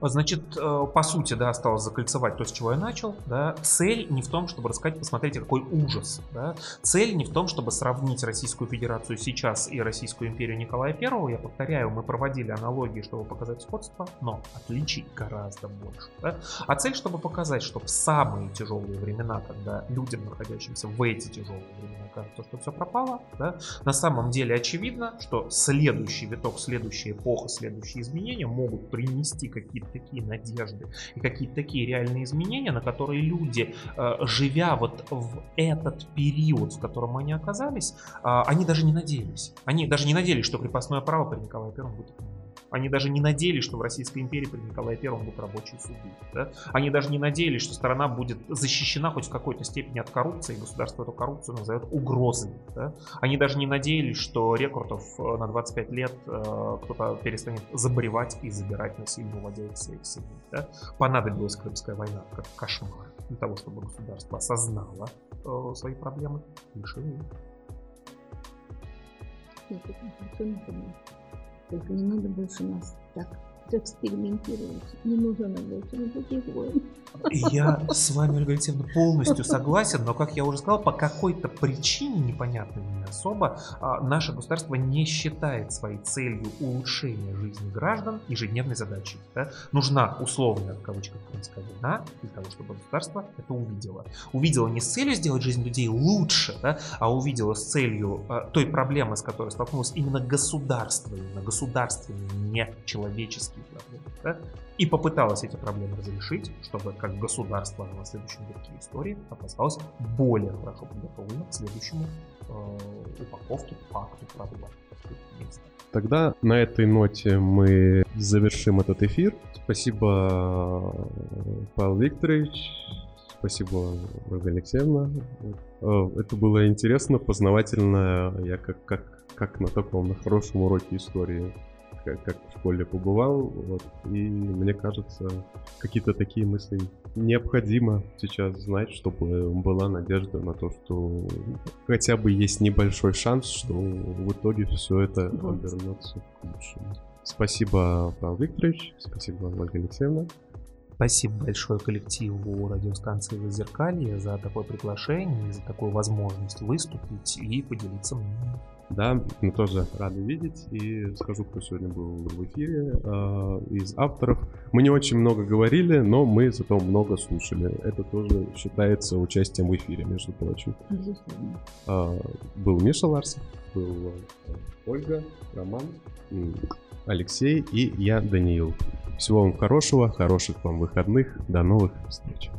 Значит, э, по сути, да, осталось закольцевать то, с чего я начал. Да. Цель не в том, чтобы рассказать, посмотрите, какой ужас. Да. Цель не в том, чтобы сравнить Российскую Федерацию сейчас и Российскую империю Николая I. Я повторяю, мы проводили аналогии, чтобы показать сходство, но отличий гораздо больше. Да. А цель, чтобы показать, что в самые тяжелые времена, когда людям, находящимся в эти тяжелые времена, кажется, что все пропало, да, на самом деле очевидно, что следующий виток, следующая эпоха, следующие изменения могут принести какие-то такие надежды и какие-то такие реальные изменения, на которые люди, э, живя вот в этот период, в котором они оказались, э, они даже не надеялись. Они даже не надеялись, что крепостное право при Николае Первом будет. Они даже не надеялись, что в Российской империи при Николае Первом будут рабочие суды. да. Они даже не надеялись, что страна будет защищена хоть в какой-то степени от коррупции, и государство эту коррупцию назовет угрозой. да. Они даже не надеялись, что рекрутов э, на 25 лет э, кто-то перестанет заболевать и забирать насильно, уводя их с их семьи. да. Понадобилась Крымская война как кошмар для того, чтобы государство осознало э, свои проблемы и решило их. Только не надо больше нас так экспериментировать. Не нужно. И Я с вами, Ольга Алексеевна, полностью согласен, но, как я уже сказал, по какой-то причине, непонятной мне особо, а, наше государство не считает своей целью улучшение жизни граждан ежедневной задачей. да. Нужна условная, в кавычках, крымская война для того, чтобы государство это увидело. Увидело не с целью сделать жизнь людей лучше, да, а увидело с целью а, той проблемы, с которой столкнулось именно государство, именно государственные, не человеческие проблемы. да, и попыталась эти проблемы разрешить, чтобы как государство на следующем витке истории оказалось более хорошо подготовлено к следующему э, упаковке, факту, правилам. Тогда на этой ноте мы завершим этот эфир. Спасибо, Павел Викторович. Спасибо, Ольга Алексеевна. Э, Это было интересно, познавательно. Я как, как, как на таком, на хорошем уроке истории как, как в школе побывал. Вот, и мне кажется, какие-то такие мысли необходимо сейчас знать, чтобы была надежда на то, что хотя бы есть небольшой шанс, что в итоге все это Вот. обернется к лучшему. Спасибо, Павел Викторович. Спасибо, Ольга Алексеевна. Спасибо большое коллективу радиостанции «Зазеркалье» за такое приглашение за такую возможность выступить и поделиться мнением. Да, мы тоже рады видеть. И скажу, кто сегодня был в эфире э, из авторов. Мы не очень много говорили, но мы зато много слушали. Это тоже считается участием в эфире, между прочим. Безусловно. А, Был Миша Ларсов, был э, Ольга, Роман, Алексей и я, Даниил. Всего вам хорошего, хороших вам выходных. До новых встреч.